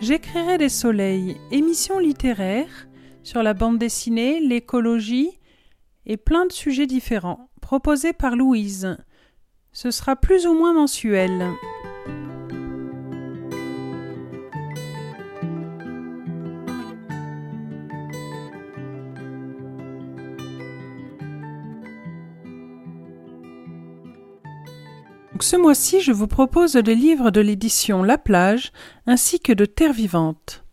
J'écrirai des soleils, émissions littéraires sur la bande dessinée, l'écologie et plein de sujets différents, proposés par Louise. Ce sera plus ou moins mensuel. Ce mois-ci, je vous propose des livres de l'édition La Plage ainsi que de Terre vivante.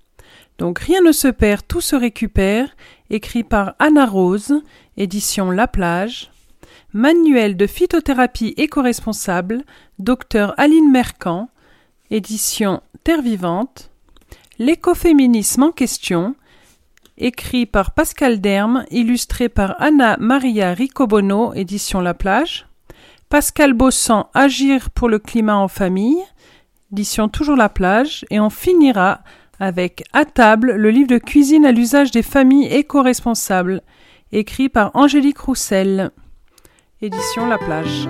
Donc rien ne se perd, tout se récupère, écrit par Anna Rose, édition La Plage. Manuel de phytothérapie éco-responsable, docteur Aline Mercant, édition Terre vivante. L'écoféminisme en question, écrit par Pascal Derme, illustré par Anna Maria Ricobono, édition La Plage. Pascal Bossan, Agir pour le climat en famille, édition Toujours la plage, et on finira avec À table, le livre de cuisine à l'usage des familles éco-responsables, écrit par Angélique Roussel, édition La plage.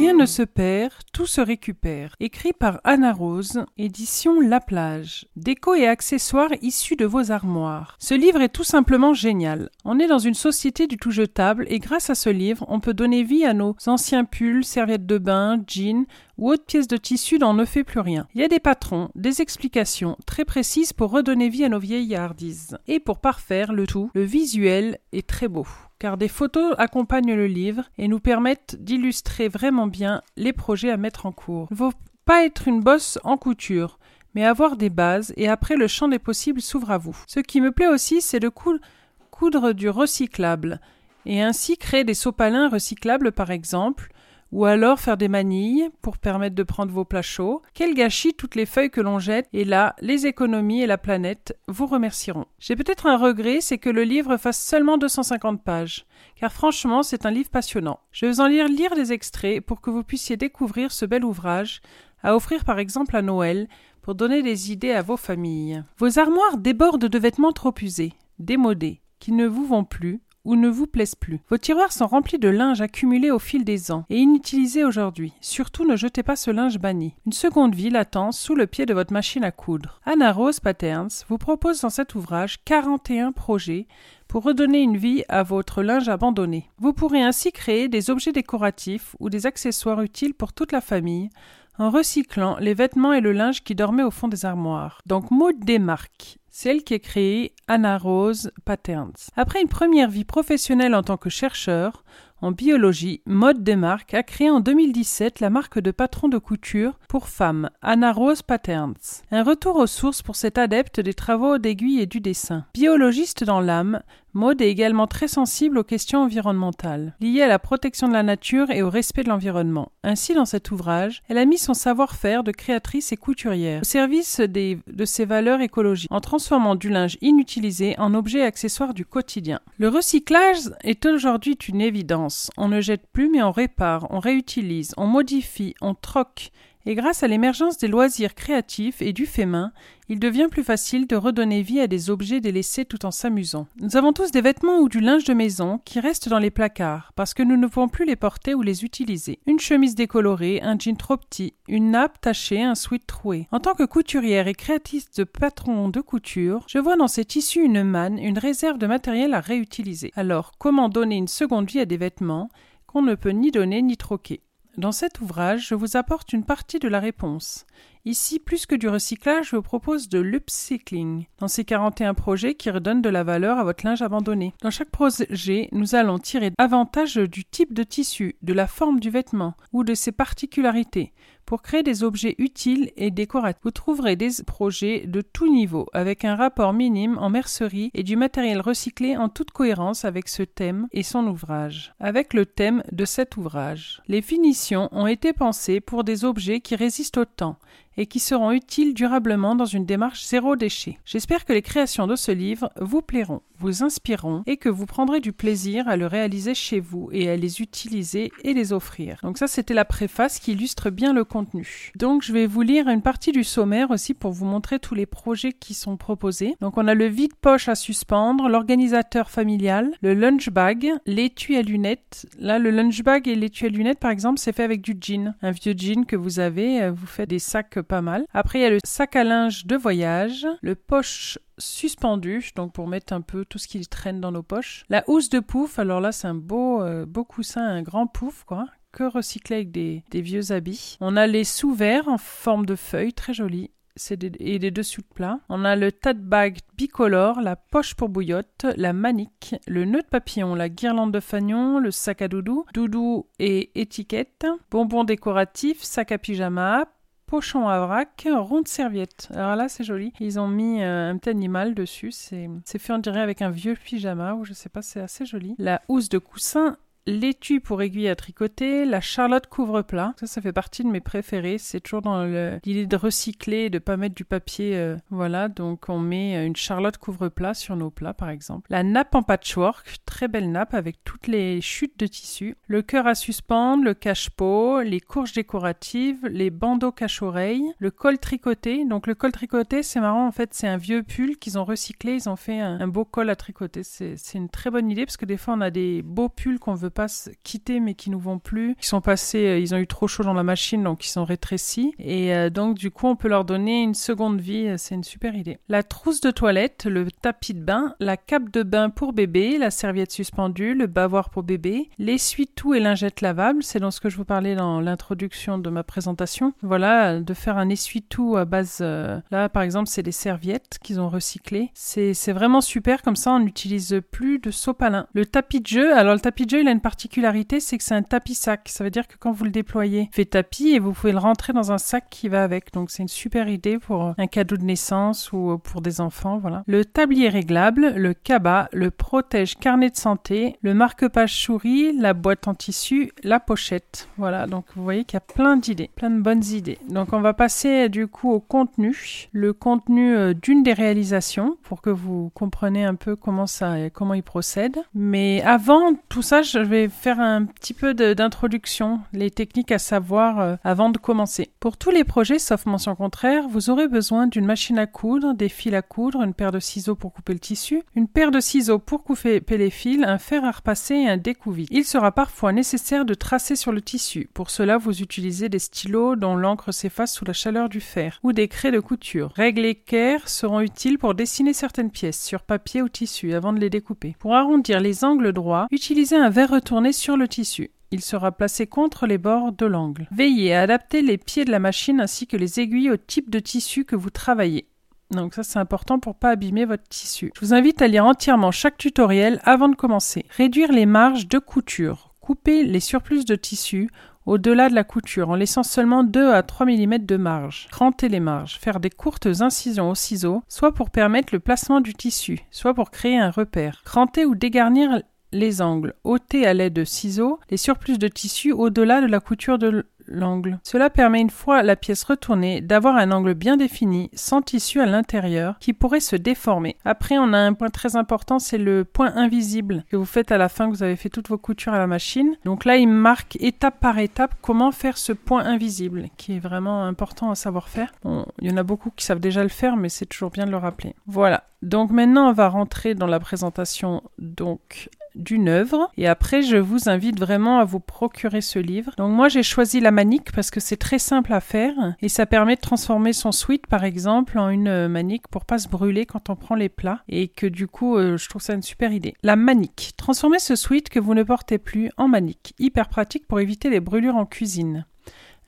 Rien ne se perd, tout se récupère. Écrit par Anna Rose, édition La Plage. Déco et accessoires issus de vos armoires. Ce livre est tout simplement génial. On est dans une société du tout jetable et grâce à ce livre, on peut donner vie à nos anciens pulls, serviettes de bain, jeans ou autres pièces de tissu on ne fait plus rien. Il y a des patrons, des explications très précises pour redonner vie à nos vieilles hardises. Et pour parfaire le tout, le visuel est très beau car des photos accompagnent le livre et nous permettent d'illustrer vraiment bien les projets à mettre en cours. Il ne faut pas être une bosse en couture, mais avoir des bases et après le champ des possibles s'ouvre à vous. Ce qui me plaît aussi, c'est de coudre du recyclable et ainsi créer des sopalins recyclables par exemple, ou alors faire des manilles pour permettre de prendre vos plats chauds. Quel gâchis toutes les feuilles que l'on jette, et là, les économies et la planète vous remercieront. J'ai peut-être un regret, c'est que le livre fasse seulement 250 pages, car franchement, c'est un livre passionnant. Je vais en lire lire des extraits pour que vous puissiez découvrir ce bel ouvrage, à offrir par exemple à Noël, pour donner des idées à vos familles. Vos armoires débordent de vêtements trop usés, démodés, qui ne vous vont plus, ou ne vous plaisent plus. Vos tiroirs sont remplis de linge accumulé au fil des ans et inutilisé aujourd'hui. Surtout ne jetez pas ce linge banni. Une seconde vie l'attend sous le pied de votre machine à coudre. Anna Rose Patterns vous propose dans cet ouvrage 41 projets pour redonner une vie à votre linge abandonné. Vous pourrez ainsi créer des objets décoratifs ou des accessoires utiles pour toute la famille en recyclant les vêtements et le linge qui dormaient au fond des armoires. Donc Maud démarque celle qui est créée Anna Rose Patterns. Après une première vie professionnelle en tant que chercheur, en biologie, Mode Desmarques a créé en 2017 la marque de patron de couture pour femmes, Anna Rose Patterns. Un retour aux sources pour cet adepte des travaux d'aiguille et du dessin. Biologiste dans l'âme, Maud est également très sensible aux questions environnementales, liées à la protection de la nature et au respect de l'environnement. Ainsi, dans cet ouvrage, elle a mis son savoir-faire de créatrice et couturière au service de ses valeurs écologiques, en transformant du linge inutilisé en objet et accessoire du quotidien. Le recyclage est aujourd'hui une évidence. On ne jette plus mais on répare, on réutilise, on modifie, on troque et grâce à l'émergence des loisirs créatifs et du fait main, il devient plus facile de redonner vie à des objets délaissés tout en s'amusant. Nous avons tous des vêtements ou du linge de maison qui restent dans les placards parce que nous ne pouvons plus les porter ou les utiliser. Une chemise décolorée, un jean trop petit, une nappe tachée, un sweat troué. En tant que couturière et créatrice de patron de couture, je vois dans ces tissus une manne, une réserve de matériel à réutiliser. Alors, comment donner une seconde vie à des vêtements qu'on ne peut ni donner ni troquer? Dans cet ouvrage, je vous apporte une partie de la réponse. Ici, plus que du recyclage, je vous propose de l'upcycling dans ces 41 projets qui redonnent de la valeur à votre linge abandonné. Dans chaque projet, nous allons tirer avantage du type de tissu, de la forme du vêtement ou de ses particularités pour créer des objets utiles et décoratifs. Vous trouverez des projets de tout niveau avec un rapport minime en mercerie et du matériel recyclé en toute cohérence avec ce thème et son ouvrage. Avec le thème de cet ouvrage. Les finitions ont été pensées pour des objets qui résistent au temps et qui seront utiles durablement dans une démarche zéro déchet. J'espère que les créations de ce livre vous plairont, vous inspireront et que vous prendrez du plaisir à le réaliser chez vous et à les utiliser et les offrir. Donc ça c'était la préface qui illustre bien le contenu. Donc je vais vous lire une partie du sommaire aussi pour vous montrer tous les projets qui sont proposés. Donc on a le vide-poche à suspendre, l'organisateur familial, le lunch bag, l'étui à lunettes. Là le lunch bag et l'étui à lunettes par exemple c'est fait avec du jean. Un vieux jean que vous avez, euh, vous faites des sacs pas mal. Après il y a le sac à linge de voyage, le poche suspendu, donc pour mettre un peu tout ce qui traîne dans nos poches. La housse de pouf, alors là c'est un beau, euh, beau coussin, un grand pouf quoi, que recyclé avec des, vieux habits. On a les sous-verts en forme de feuilles, très jolis. Des, et des dessous de plat. On a le tas de bagues bicolore, la poche pour bouillotte, la manique, le nœud de papillon, la guirlande de fanion, le sac à doudou, doudou et étiquette, bonbons décoratifs, sac à pyjama, pochon à vrac, ronde serviette. Alors là, c'est joli. Ils ont mis euh, un petit animal dessus. C'est fait, on dirait, avec un vieux pyjama, ou je sais pas, c'est assez joli. La housse de coussin l'étui pour aiguille à tricoter, la charlotte couvre-plat. Ça, ça fait partie de mes préférés. C'est toujours dans l'idée de recycler et de pas mettre du papier. Euh, voilà, donc on met une charlotte couvre-plat sur nos plats, par exemple. La nappe en patchwork, très belle nappe avec toutes les chutes de tissu. Le cœur à suspendre, le cache-pot, les courges décoratives, les bandeaux cache-oreilles, le col tricoté. Donc le col tricoté, c'est marrant, en fait, c'est un vieux pull qu'ils ont recyclé. Ils ont fait un, un beau col à tricoter. C'est une très bonne idée parce que des fois, on a des beaux pulls qu'on veut pas quitter mais qui nous vont plus, qui sont passés, euh, ils ont eu trop chaud dans la machine donc ils sont rétrécis et euh, donc du coup on peut leur donner une seconde vie, euh, c'est une super idée. La trousse de toilette, le tapis de bain, la cape de bain pour bébé, la serviette suspendue, le bavoir pour bébé, l'essuie-tout et lingette lavable, c'est dans ce que je vous parlais dans l'introduction de ma présentation. Voilà, de faire un essuie-tout à base, là par exemple c'est des serviettes qu'ils ont recyclées, c'est vraiment super comme ça on n'utilise plus de sopalin. Le tapis de jeu, alors le tapis de jeu il a une particularité, c'est que c'est un tapis sac. Ça veut dire que quand vous le déployez, il fait tapis et vous pouvez le rentrer dans un sac qui va avec. Donc c'est une super idée pour un cadeau de naissance ou pour des enfants. Voilà. Le tablier réglable, le cabas, le protège carnet de santé, le marque-page souris, la boîte en tissu, la pochette. Voilà. Donc vous voyez qu'il y a plein d'idées, plein de bonnes idées. Donc on va passer du coup au contenu, le contenu euh, d'une des réalisations pour que vous compreniez un peu comment ça, comment il procède. Mais avant tout ça, je vais faire un petit peu d'introduction, les techniques à savoir euh, avant de commencer. Pour tous les projets, sauf mention contraire, vous aurez besoin d'une machine à coudre, des fils à coudre, une paire de ciseaux pour couper le tissu, une paire de ciseaux pour couper les fils, un fer à repasser et un découvit. Il sera parfois nécessaire de tracer sur le tissu. Pour cela, vous utilisez des stylos dont l'encre s'efface sous la chaleur du fer, ou des craies de couture. Règles équerres seront utiles pour dessiner certaines pièces sur papier ou tissu avant de les découper. Pour arrondir les angles droits, utilisez un verre sur le tissu. Il sera placé contre les bords de l'angle. Veillez à adapter les pieds de la machine ainsi que les aiguilles au type de tissu que vous travaillez. Donc ça c'est important pour pas abîmer votre tissu. Je vous invite à lire entièrement chaque tutoriel avant de commencer. Réduire les marges de couture. Couper les surplus de tissu au-delà de la couture en laissant seulement 2 à 3 mm de marge. Cranter les marges. Faire des courtes incisions au ciseau, soit pour permettre le placement du tissu, soit pour créer un repère. Cranter ou dégarnir les angles, ôter à l'aide de ciseaux les surplus de tissu au-delà de la couture de l'angle. Cela permet une fois la pièce retournée d'avoir un angle bien défini, sans tissu à l'intérieur, qui pourrait se déformer. Après, on a un point très important, c'est le point invisible que vous faites à la fin que vous avez fait toutes vos coutures à la machine. Donc là, il marque étape par étape comment faire ce point invisible, qui est vraiment important à savoir faire. il y en a beaucoup qui savent déjà le faire, mais c'est toujours bien de le rappeler. Voilà. Donc maintenant, on va rentrer dans la présentation donc d'une œuvre. Et après, je vous invite vraiment à vous procurer ce livre. Donc moi, j'ai choisi la manique parce que c'est très simple à faire et ça permet de transformer son sweat, par exemple, en une euh, manique pour pas se brûler quand on prend les plats et que du coup, euh, je trouve ça une super idée. La manique. Transformez ce sweat que vous ne portez plus en manique. Hyper pratique pour éviter les brûlures en cuisine.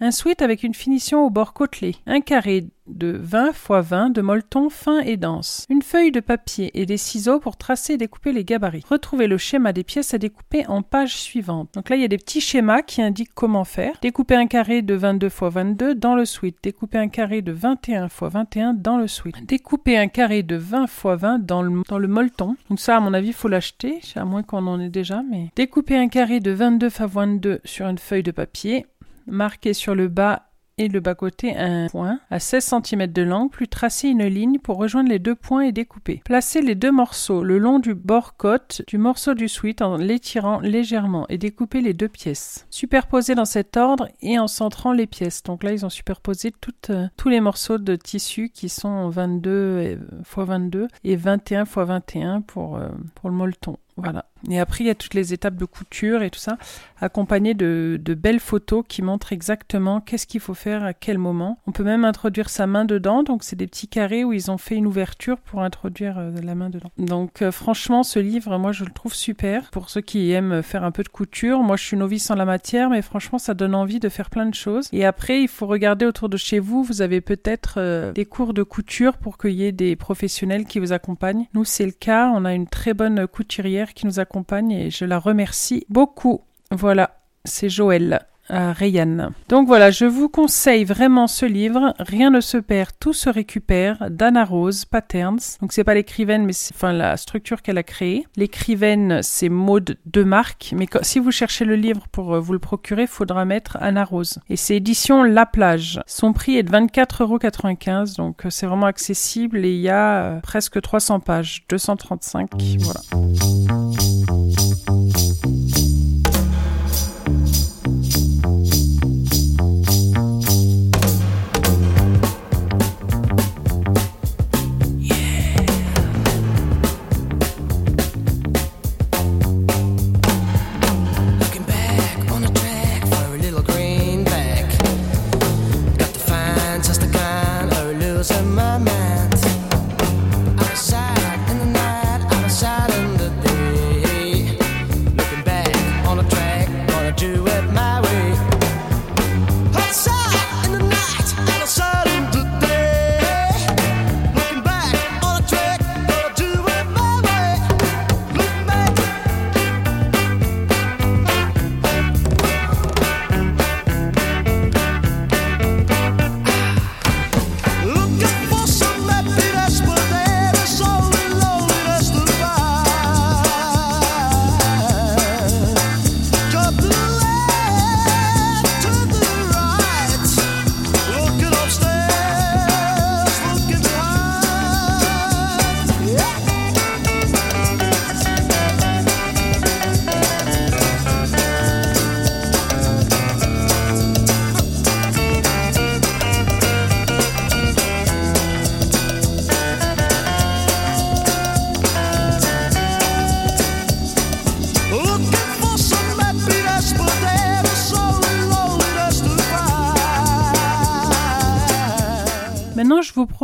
Un sweat avec une finition au bord côtelé. Un carré de 20 x 20 de molleton fin et dense. Une feuille de papier et des ciseaux pour tracer et découper les gabarits. Retrouvez le schéma des pièces à découper en page suivante. Donc là, il y a des petits schémas qui indiquent comment faire. Découper un carré de 22 x 22 dans le sweat. Découper un carré de 21 x 21 dans le sweat. Découper un carré de 20 x 20 dans le, dans le molleton. Donc ça, à mon avis, il faut l'acheter, à moins qu'on en ait déjà. Mais découper un carré de 22 x 22 sur une feuille de papier marquer sur le bas et le bas-côté un point à 16 cm de l'angle, puis tracer une ligne pour rejoindre les deux points et découper. Placez les deux morceaux le long du bord côte du morceau du sweat en l'étirant légèrement et découper les deux pièces. Superposer dans cet ordre et en centrant les pièces. Donc là, ils ont superposé euh, tous les morceaux de tissu qui sont 22 x 22 et 21 x 21 pour, euh, pour le molleton. Voilà. Et après, il y a toutes les étapes de couture et tout ça, accompagnées de, de belles photos qui montrent exactement qu'est-ce qu'il faut faire à quel moment. On peut même introduire sa main dedans, donc c'est des petits carrés où ils ont fait une ouverture pour introduire euh, la main dedans. Donc euh, franchement, ce livre, moi je le trouve super. Pour ceux qui aiment faire un peu de couture, moi je suis novice en la matière, mais franchement ça donne envie de faire plein de choses. Et après, il faut regarder autour de chez vous, vous avez peut-être euh, des cours de couture pour qu'il y ait des professionnels qui vous accompagnent. Nous, c'est le cas, on a une très bonne couturière qui nous accompagne et je la remercie beaucoup. Voilà, c'est Joël. À Rayanne. Donc voilà, je vous conseille vraiment ce livre. Rien ne se perd, tout se récupère. d'Anna Rose Patterns. Donc c'est pas l'écrivaine, mais c'est enfin la structure qu'elle a créée. L'écrivaine, c'est Maude Demarque. Mais si vous cherchez le livre pour euh, vous le procurer, faudra mettre Anna Rose. Et c'est édition La Plage. Son prix est de 24,95€. Donc euh, c'est vraiment accessible et il y a euh, presque 300 pages, 235. Voilà.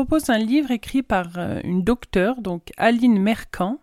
Propose un livre écrit par euh, une docteure, donc Aline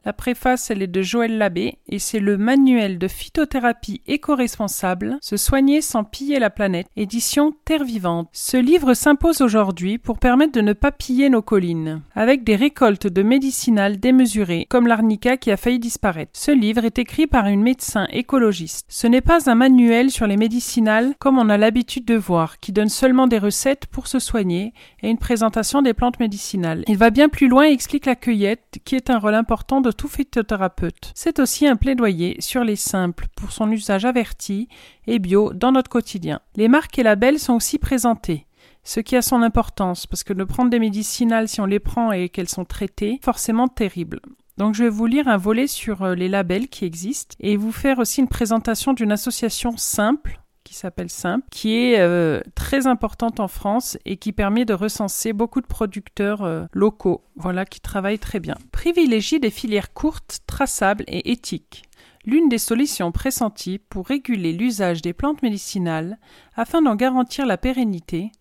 La préface, elle est de Joël Labbé et c'est le manuel de phytothérapie éco-responsable, Se soigner sans piller la planète, édition Terre Vivante. Ce livre s'impose aujourd'hui pour permettre de ne pas piller nos collines, avec des récoltes de médicinales démesurées, comme l'arnica qui a failli disparaître. Ce livre est écrit par une médecin écologiste. Ce n'est pas un manuel sur les médicinales comme on a l'habitude de voir, qui donne seulement des recettes pour se soigner et une présentation des plantes médicinales. Il va bien plus loin et explique la cueillette, qui est un rôle important de tout phytothérapeute. C'est aussi un plaidoyer sur les simples pour son usage averti et bio dans notre quotidien. Les marques et labels sont aussi présentés ce qui a son importance, parce que de prendre des médicinales si on les prend et qu'elles sont traitées, forcément terrible. Donc je vais vous lire un volet sur euh, les labels qui existent et vous faire aussi une présentation d'une association simple qui s'appelle Simple, qui est euh, très importante en France et qui permet de recenser beaucoup de producteurs euh, locaux, voilà, qui travaillent très bien. Privilégie des filières courtes, traçables et éthiques. L'une des solutions pressenties pour réguler l'usage des plantes médicinales afin d'en garantir la pérennité,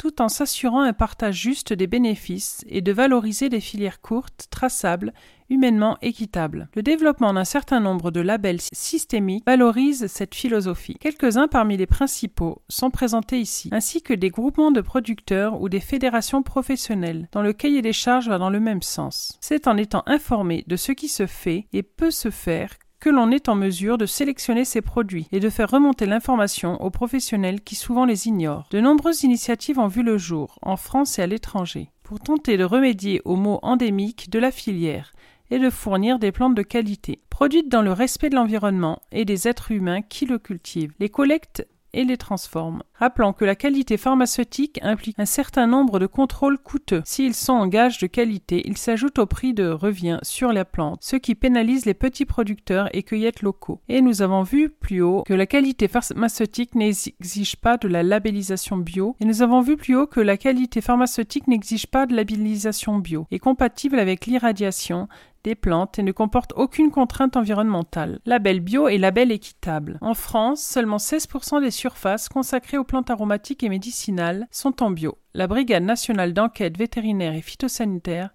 tout en s'assurant un partage juste des bénéfices et de valoriser des filières courtes, traçables humainement équitable. Le développement d'un certain nombre de labels systémiques valorise cette philosophie. Quelques-uns parmi les principaux sont présentés ici, ainsi que des groupements de producteurs ou des fédérations professionnelles, dont le cahier des charges va dans le même sens. C'est en étant informé de ce qui se fait et peut se faire que l'on est en mesure de sélectionner ces produits et de faire remonter l'information aux professionnels qui souvent les ignorent. De nombreuses initiatives ont vu le jour, en France et à l'étranger, pour tenter de remédier aux maux endémiques de la filière, et de fournir des plantes de qualité, produites dans le respect de l'environnement et des êtres humains qui le cultivent. Les collectes et les transforme. Rappelons que la qualité pharmaceutique implique un certain nombre de contrôles coûteux. S'ils sont en gage de qualité, ils s'ajoutent au prix de revient sur la plante, ce qui pénalise les petits producteurs et cueillettes locaux. Et nous avons vu plus haut que la qualité pharmaceutique n'exige pas de la labellisation bio, et nous avons vu plus haut que la qualité pharmaceutique n'exige pas de labellisation bio, est compatible avec l'irradiation, des plantes et ne comporte aucune contrainte environnementale. Label bio et label équitable. En France, seulement 16% des surfaces consacrées aux plantes aromatiques et médicinales sont en bio. La Brigade nationale d'enquête vétérinaire et phytosanitaire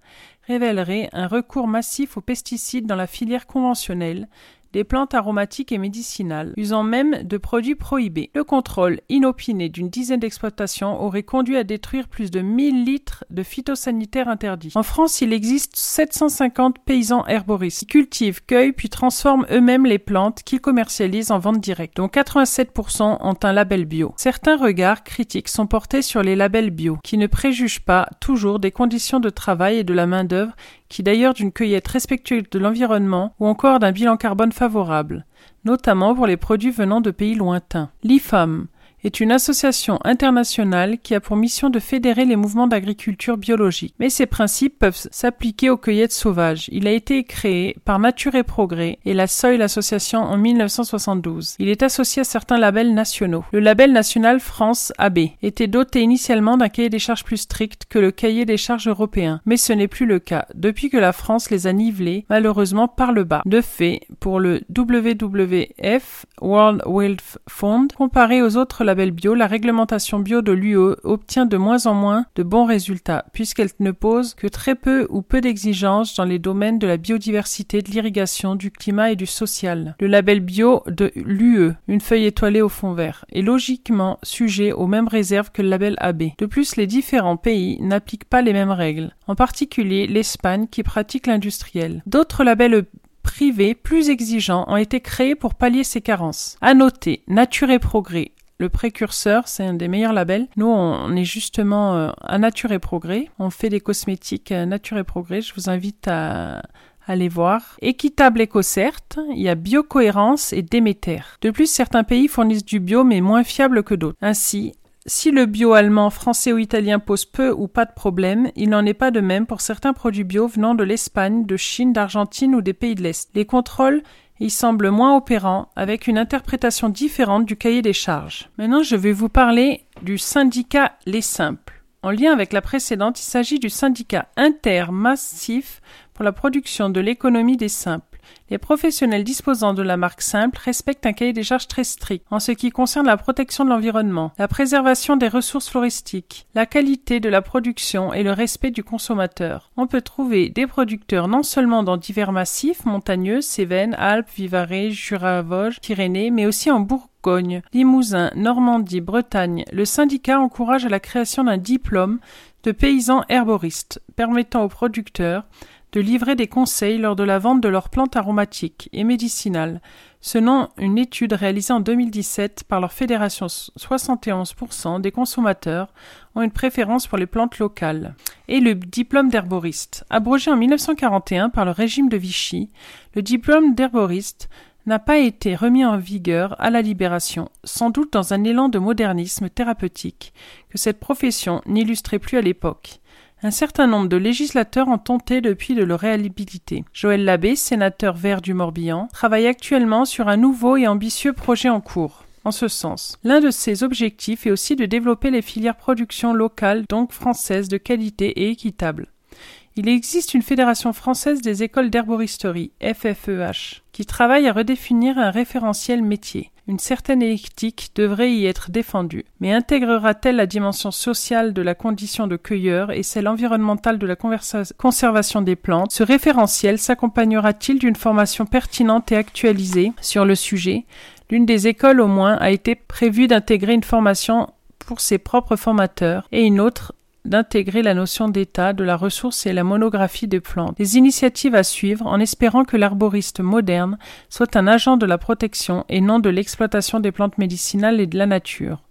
révélerait un recours massif aux pesticides dans la filière conventionnelle, des plantes aromatiques et médicinales, usant même de produits prohibés. Le contrôle inopiné d'une dizaine d'exploitations aurait conduit à détruire plus de 1000 litres de phytosanitaires interdits. En France, il existe 750 paysans herboristes qui cultivent, cueillent puis transforment eux-mêmes les plantes qu'ils commercialisent en vente directe, dont 87% ont un label bio. Certains regards critiques sont portés sur les labels bio, qui ne préjugent pas toujours des conditions de travail et de la main-d'œuvre qui d'ailleurs d'une cueillette respectueuse de l'environnement ou encore d'un bilan carbone favorable, notamment pour les produits venant de pays lointains. L'IFAM, est une association internationale qui a pour mission de fédérer les mouvements d'agriculture biologique. Mais ces principes peuvent s'appliquer aux cueillettes sauvages. Il a été créé par Nature et Progrès et la Soil Association en 1972. Il est associé à certains labels nationaux. Le label national France AB était doté initialement d'un cahier des charges plus strict que le cahier des charges européen, mais ce n'est plus le cas depuis que la France les a nivelés malheureusement par le bas. De fait, pour le WWF World Wildlife Fund, comparé aux autres labels bio, la réglementation bio de l'UE obtient de moins en moins de bons résultats, puisqu'elle ne pose que très peu ou peu d'exigences dans les domaines de la biodiversité, de l'irrigation, du climat et du social. Le label bio de l'UE, une feuille étoilée au fond vert, est logiquement sujet aux mêmes réserves que le label AB. De plus, les différents pays n'appliquent pas les mêmes règles, en particulier l'Espagne qui pratique l'industriel. D'autres labels privés plus exigeants ont été créés pour pallier ces carences. À noter, Nature et Progrès le précurseur, c'est un des meilleurs labels. Nous, on est justement euh, à Nature et Progrès. On fait des cosmétiques euh, Nature et Progrès. Je vous invite à aller voir. Équitable EcoCert, il y a Biocohérence et Déméter. De plus, certains pays fournissent du bio mais moins fiable que d'autres. Ainsi, si le bio allemand, français ou italien pose peu ou pas de problème, il n'en est pas de même pour certains produits bio venant de l'Espagne, de Chine, d'Argentine ou des pays de l'Est. Les contrôles il semble moins opérant, avec une interprétation différente du cahier des charges. Maintenant, je vais vous parler du syndicat Les Simples. En lien avec la précédente, il s'agit du syndicat intermassif pour la production de l'économie des simples. Les professionnels disposant de la marque simple respectent un cahier des charges très strict en ce qui concerne la protection de l'environnement, la préservation des ressources floristiques, la qualité de la production et le respect du consommateur. On peut trouver des producteurs non seulement dans divers massifs montagneux, Cévennes, Alpes, Vivarais, Jura, Vosges, Pyrénées, mais aussi en Bourgogne, Limousin, Normandie, Bretagne. Le syndicat encourage à la création d'un diplôme de paysan herboriste permettant aux producteurs de livrer des conseils lors de la vente de leurs plantes aromatiques et médicinales. Selon une étude réalisée en 2017 par leur fédération, 71% des consommateurs ont une préférence pour les plantes locales. Et le diplôme d'herboriste. Abrogé en 1941 par le régime de Vichy, le diplôme d'herboriste n'a pas été remis en vigueur à la libération, sans doute dans un élan de modernisme thérapeutique que cette profession n'illustrait plus à l'époque. Un certain nombre de législateurs ont tenté depuis de le réhabiliter. Joël Labbé, sénateur vert du Morbihan, travaille actuellement sur un nouveau et ambitieux projet en cours. En ce sens, l'un de ses objectifs est aussi de développer les filières production locales, donc françaises, de qualité et équitable. Il existe une fédération française des écoles d'herboristerie, FFEH, qui travaille à redéfinir un référentiel métier. Une certaine éthique devrait y être défendue, mais intégrera-t-elle la dimension sociale de la condition de cueilleur et celle environnementale de la conservation des plantes? Ce référentiel s'accompagnera-t-il d'une formation pertinente et actualisée? Sur le sujet L'une des écoles au moins a été prévue d'intégrer une formation pour ses propres formateurs et une autre d'intégrer la notion d'état, de la ressource et la monographie des plantes. Des initiatives à suivre en espérant que l'arboriste moderne soit un agent de la protection et non de l'exploitation des plantes médicinales et de la nature.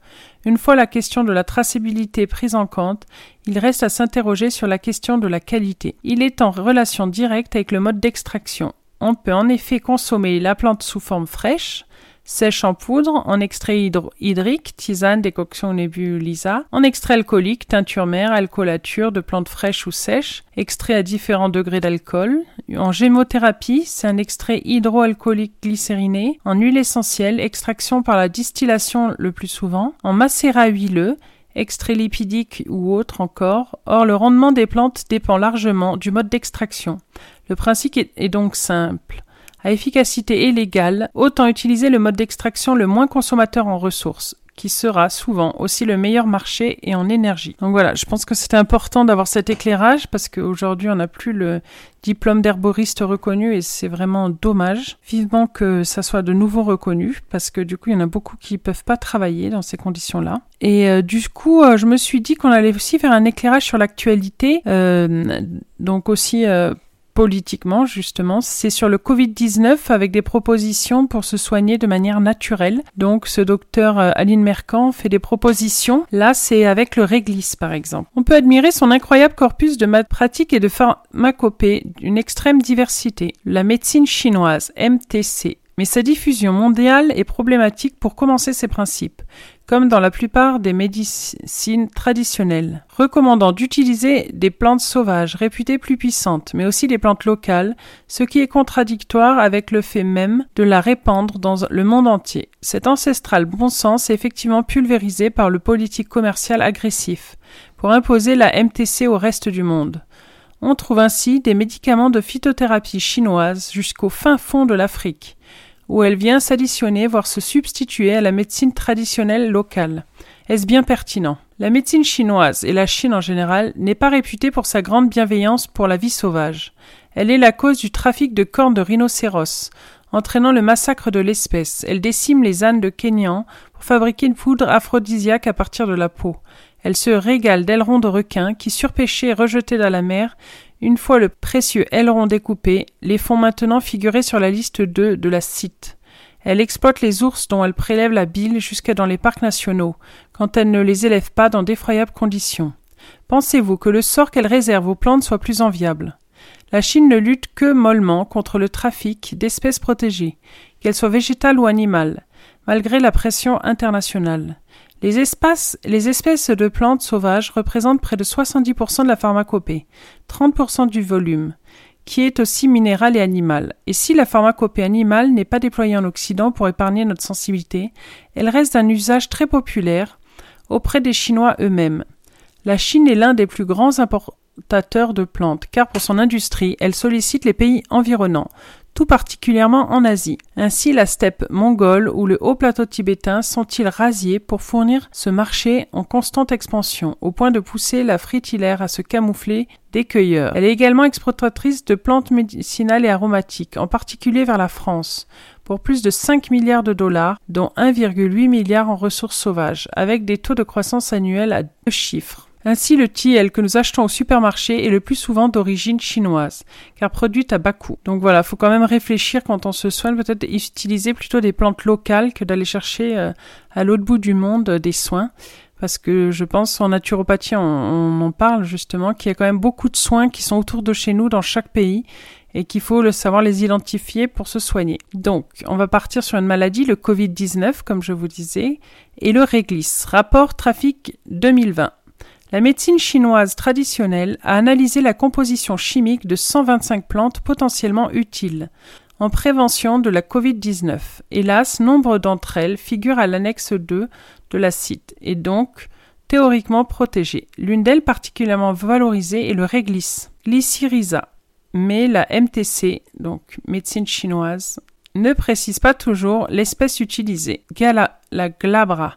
Une fois la question de la traçabilité prise en compte, il reste à s'interroger sur la question de la qualité. Il est en relation directe avec le mode d'extraction. On peut en effet consommer la plante sous forme fraîche, sèche en poudre, en extrait hydrique, tisane, décoction nebulisa, en extrait alcoolique, teinture mère, alcoolature de plantes fraîches ou sèches, extrait à différents degrés d'alcool. En gémothérapie, c'est un extrait hydroalcoolique glycériné, en huile essentielle, extraction par la distillation le plus souvent, en macérat huileux, extrait lipidique ou autre encore. Or, le rendement des plantes dépend largement du mode d'extraction. Le principe est donc simple. À efficacité égale, autant utiliser le mode d'extraction le moins consommateur en ressources, qui sera souvent aussi le meilleur marché et en énergie. Donc voilà, je pense que c'était important d'avoir cet éclairage parce qu'aujourd'hui on n'a plus le diplôme d'herboriste reconnu et c'est vraiment dommage. Vivement que ça soit de nouveau reconnu parce que du coup il y en a beaucoup qui peuvent pas travailler dans ces conditions-là. Et euh, du coup euh, je me suis dit qu'on allait aussi faire un éclairage sur l'actualité, euh, donc aussi politiquement, justement, c'est sur le Covid-19 avec des propositions pour se soigner de manière naturelle. Donc, ce docteur euh, Aline Mercant fait des propositions. Là, c'est avec le réglisse, par exemple. On peut admirer son incroyable corpus de pratiques et de pharmacopée d'une extrême diversité. La médecine chinoise, MTC, mais sa diffusion mondiale est problématique pour commencer ses principes comme dans la plupart des médecines traditionnelles, recommandant d'utiliser des plantes sauvages réputées plus puissantes, mais aussi des plantes locales, ce qui est contradictoire avec le fait même de la répandre dans le monde entier. Cet ancestral bon sens est effectivement pulvérisé par le politique commercial agressif, pour imposer la MTC au reste du monde. On trouve ainsi des médicaments de phytothérapie chinoise jusqu'au fin fond de l'Afrique, où elle vient s'additionner, voire se substituer à la médecine traditionnelle locale. Est-ce bien pertinent? La médecine chinoise, et la Chine en général, n'est pas réputée pour sa grande bienveillance pour la vie sauvage. Elle est la cause du trafic de cornes de rhinocéros, entraînant le massacre de l'espèce. Elle décime les ânes de Kenyan pour fabriquer une poudre aphrodisiaque à partir de la peau. Elle se régale d'ailerons de requins qui, surpêchés et rejetés dans la mer, une fois le précieux aileron découpé, les font maintenant figurer sur la liste 2 de la CITE. Elle exploite les ours dont elle prélève la bile jusqu'à dans les parcs nationaux, quand elle ne les élève pas dans d'effroyables conditions. Pensez-vous que le sort qu'elle réserve aux plantes soit plus enviable? La Chine ne lutte que mollement contre le trafic d'espèces protégées, qu'elles soient végétales ou animales, malgré la pression internationale. Les, espèces de plantes sauvages représentent près de 70% de la pharmacopée, 30% du volume, qui est aussi minéral et animal. Et si la pharmacopée animale n'est pas déployée en Occident pour épargner notre sensibilité, elle reste d'un usage très populaire auprès des Chinois eux-mêmes. La Chine est l'un des plus grands importateurs de plantes, car pour son industrie, elle sollicite les pays environnants, tout particulièrement en Asie. Ainsi, la steppe mongole ou le haut plateau tibétain sont-ils rasiés pour fournir ce marché en constante expansion, au point de pousser la fritillaire à se camoufler des cueilleurs. Elle est également exploitatrice de plantes médicinales et aromatiques, en particulier vers la France, pour plus de 5 milliards de dollars, dont 1,8 milliard en ressources sauvages, avec des taux de croissance annuels à deux chiffres. Ainsi, le TL que nous achetons au supermarché est le plus souvent d'origine chinoise, car produite à bas coût. Donc voilà, faut quand même réfléchir quand on se soigne, peut-être utiliser plutôt des plantes locales que d'aller chercher euh, à l'autre bout du monde euh, des soins. Parce que je pense en naturopathie, on, en parle justement, qu'il y a quand même beaucoup de soins qui sont autour de chez nous dans chaque pays et qu'il faut le savoir les identifier pour se soigner. Donc, on va partir sur une maladie, le Covid-19, comme je vous disais, et le réglisse. Rapport trafic 2020. La médecine chinoise traditionnelle a analysé la composition chimique de 125 plantes potentiellement utiles en prévention de la Covid-19. Hélas, nombre d'entre elles figurent à l'annexe 2 de la CITE et donc théoriquement protégées. L'une d'elles particulièrement valorisée est le réglisse, Glycyrrhiza. Mais la MTC, donc médecine chinoise, ne précise pas toujours l'espèce utilisée. La glabra,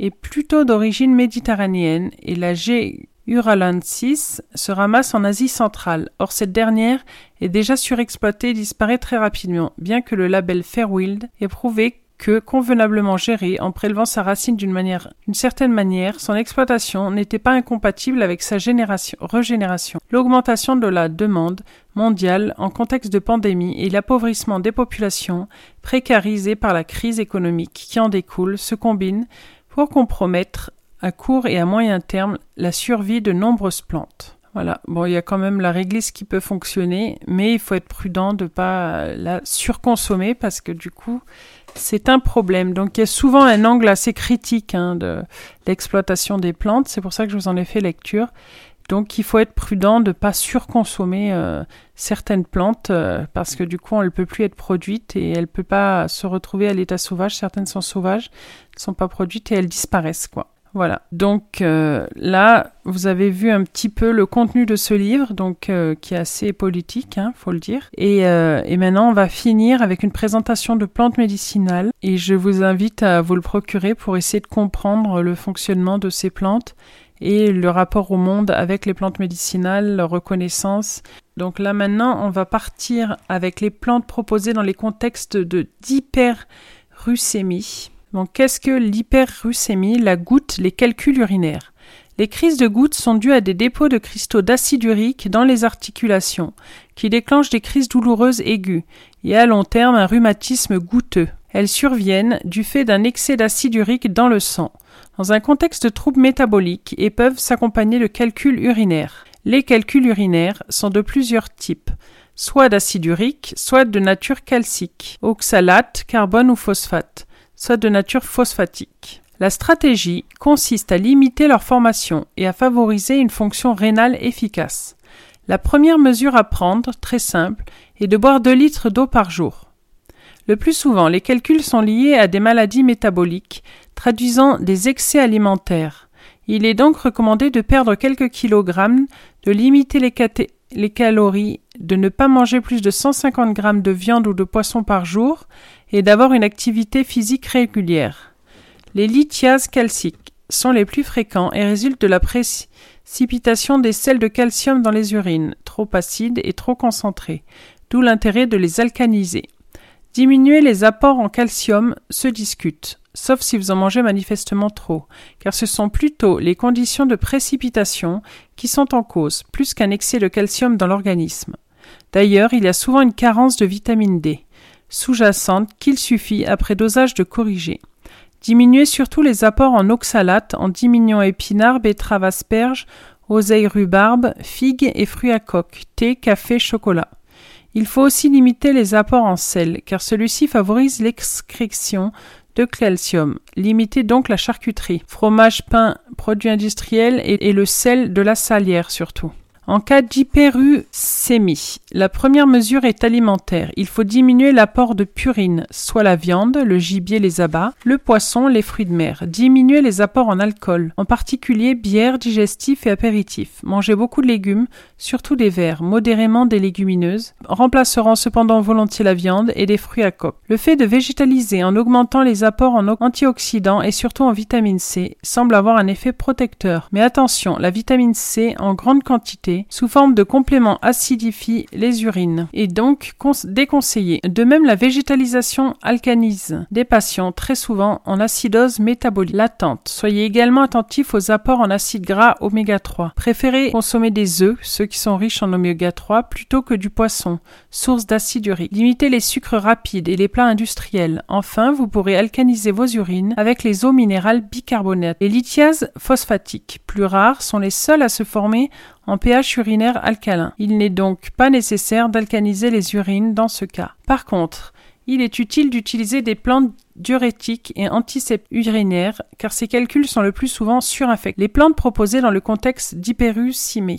est plutôt d'origine méditerranéenne et la G. uralensis se ramasse en Asie centrale. Or, cette dernière est déjà surexploitée et disparaît très rapidement, bien que le label Fairwild ait prouvé que, convenablement gérée, en prélevant sa racine d'une manière, d'une certaine manière, son exploitation n'était pas incompatible avec sa génération, régénération. L'augmentation de la demande mondiale en contexte de pandémie et l'appauvrissement des populations précarisées par la crise économique qui en découle se combinent pour compromettre à court et à moyen terme la survie de nombreuses plantes. Voilà, bon, il y a quand même la réglisse qui peut fonctionner, mais il faut être prudent de ne pas la surconsommer parce que du coup, c'est un problème. Donc il y a souvent un angle assez critique hein, de l'exploitation des plantes. C'est pour ça que je vous en ai fait lecture. Donc il faut être prudent de ne pas surconsommer euh, certaines plantes euh, parce que du coup elle ne peut plus être produite et elle ne peut pas se retrouver à l'état sauvage. Certaines sont sauvages, ne sont pas produites et elles disparaissent quoi. Voilà. Donc euh, là, vous avez vu un petit peu le contenu de ce livre, donc qui est assez politique, hein, faut le dire. Et, maintenant, on va finir avec une présentation de plantes médicinales. Et je vous invite à vous le procurer pour essayer de comprendre le fonctionnement de ces plantes et le rapport au monde avec les plantes médicinales, leur reconnaissance. Donc là maintenant, on va partir avec les plantes proposées dans les contextes de d'hyperrucémie. Donc qu'est-ce que l'hyperrucémie La goutte, les calculs urinaires. Les crises de gouttes sont dues à des dépôts de cristaux d'acide urique dans les articulations, qui déclenchent des crises douloureuses aiguës et à long terme un rhumatisme goutteux. Elles surviennent du fait d'un excès d'acide urique dans le sang dans un contexte de troubles métaboliques et peuvent s'accompagner de calculs urinaires. Les calculs urinaires sont de plusieurs types, soit d'acide urique, soit de nature calcique, oxalate, carbone ou phosphate, soit de nature phosphatique. La stratégie consiste à limiter leur formation et à favoriser une fonction rénale efficace. La première mesure à prendre, très simple, est de boire 2 litres d'eau par jour. Le plus souvent, les calculs sont liés à des maladies métaboliques, traduisant des excès alimentaires. Il est donc recommandé de perdre quelques kilogrammes, de limiter les, calories, de ne pas manger plus de 150 grammes de viande ou de poisson par jour et d'avoir une activité physique régulière. Les lithiases calciques sont les plus fréquents et résultent de la précipitation des sels de calcium dans les urines, trop acides et trop concentrés, d'où l'intérêt de les alcaniser. Diminuer les apports en calcium se discute, sauf si vous en mangez manifestement trop, car ce sont plutôt les conditions de précipitation qui sont en cause, plus qu'un excès de calcium dans l'organisme. D'ailleurs, il y a souvent une carence de vitamine D, sous-jacente qu'il suffit, après dosage, de corriger. Diminuer surtout les apports en oxalate en diminuant épinards, betteraves, asperges, oseilles, rhubarbe, figues et fruits à coque, thé, café, chocolat. Il faut aussi limiter les apports en sel, car celui-ci favorise l'excrétion de calcium. Limitez donc la charcuterie, fromage, pain, produits industriels et, et le sel de la salière surtout. En cas d'hyperucémie, la première mesure est alimentaire. Il faut diminuer l'apport de purine, soit la viande, le gibier, les abats, le poisson, les fruits de mer. Diminuer les apports en alcool, en particulier bière, digestif et apéritif. Manger beaucoup de légumes, surtout des verts, modérément des légumineuses, remplaceront cependant volontiers la viande et des fruits à coque. Le fait de végétaliser en augmentant les apports en antioxydants et surtout en vitamine C semble avoir un effet protecteur. Mais attention, la vitamine C en grande quantité sous forme de compléments acidifie les urines et donc déconseillé. De même, la végétalisation alcanise des patients très souvent en acidose métabolique latente. Soyez également attentif aux apports en acides gras oméga 3. Préférez consommer des œufs, ceux qui sont riches en oméga 3, plutôt que du poisson, source d'acide urique. Limitez les sucres rapides et les plats industriels. Enfin, vous pourrez alcaniser vos urines avec les eaux minérales bicarbonates. Les lithiases phosphatiques, plus rares, sont les seules à se former en pH urinaire alcalin. Il n'est donc pas nécessaire d'alcaniser les urines dans ce cas. Par contre, il est utile d'utiliser des plantes diurétiques et antiseptiques urinaires car ces calculs sont le plus souvent surinfectés. Les plantes proposées dans le contexte d'hyperucémie,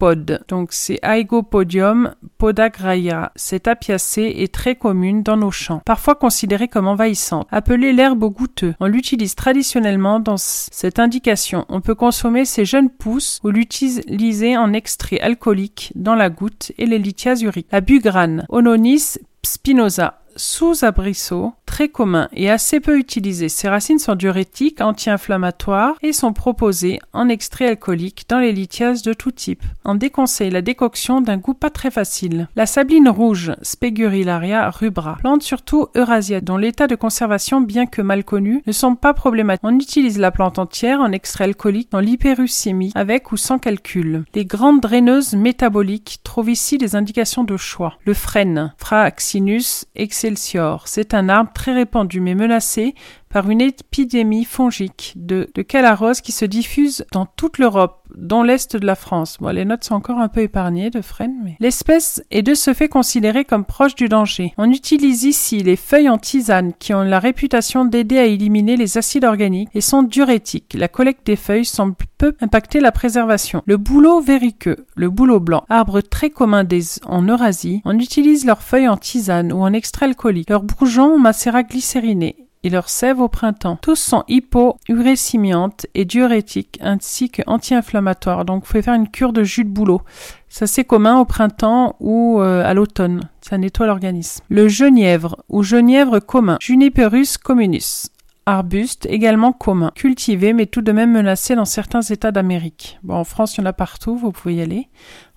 Donc c'est Aegopodium podagraia. Cette apiacée est très commune dans nos champs, parfois considérée comme envahissante. Appelée l'herbe goûteux, on l'utilise traditionnellement dans cette indication. On peut consommer ses jeunes pousses ou l'utiliser en extrait alcoolique dans la goutte et les lithias uriques. La bugrane, Ononis spinosa, sous-abrisseau, très commun et assez peu utilisé. Ces racines sont diurétiques, anti-inflammatoires et sont proposées en extrait alcoolique dans les lithiases de tout type. On déconseille la décoction d'un goût pas très facile. La sabline rouge, Spegurillaria rubra, plante surtout Eurasia, dont l'état de conservation, bien que mal connu, ne sont pas problématiques. On utilise la plante entière en extrait alcoolique dans l'hyperucémie, avec ou sans calcul. Les grandes draineuses métaboliques trouvent ici des indications de choix. Le frêne, Fraxinus excelsior, c'est un arbre très répandu mais menacé par une épidémie fongique de, de calarose qui se diffuse dans toute l'Europe, dont l'est de la France. Bon, les notes sont encore un peu épargnées de Fresne, mais l'espèce est de ce fait considérée comme proche du danger. On utilise ici les feuilles en tisane qui ont la réputation d'aider à éliminer les acides organiques et sont diurétiques. La collecte des feuilles semble peu impacter la préservation. Le bouleau verruqueux, le bouleau blanc, arbre très commun des, en Eurasie, on utilise leurs feuilles en tisane ou en extrait alcoolique. Leurs bourgeons macérat glycériné et leurs sève au printemps. Tous sont hypo-urécimiantes et diurétiques ainsi que anti-inflammatoires. Donc, vous pouvez faire une cure de jus de bouleau. Ça c'est commun au printemps ou euh, à l'automne. Ça nettoie l'organisme. Le genièvre ou genièvre commun, Juniperus communis arbuste également commun, cultivé mais tout de même menacé dans certains États d'Amérique. Bon, en France, il y en a partout, vous pouvez y aller.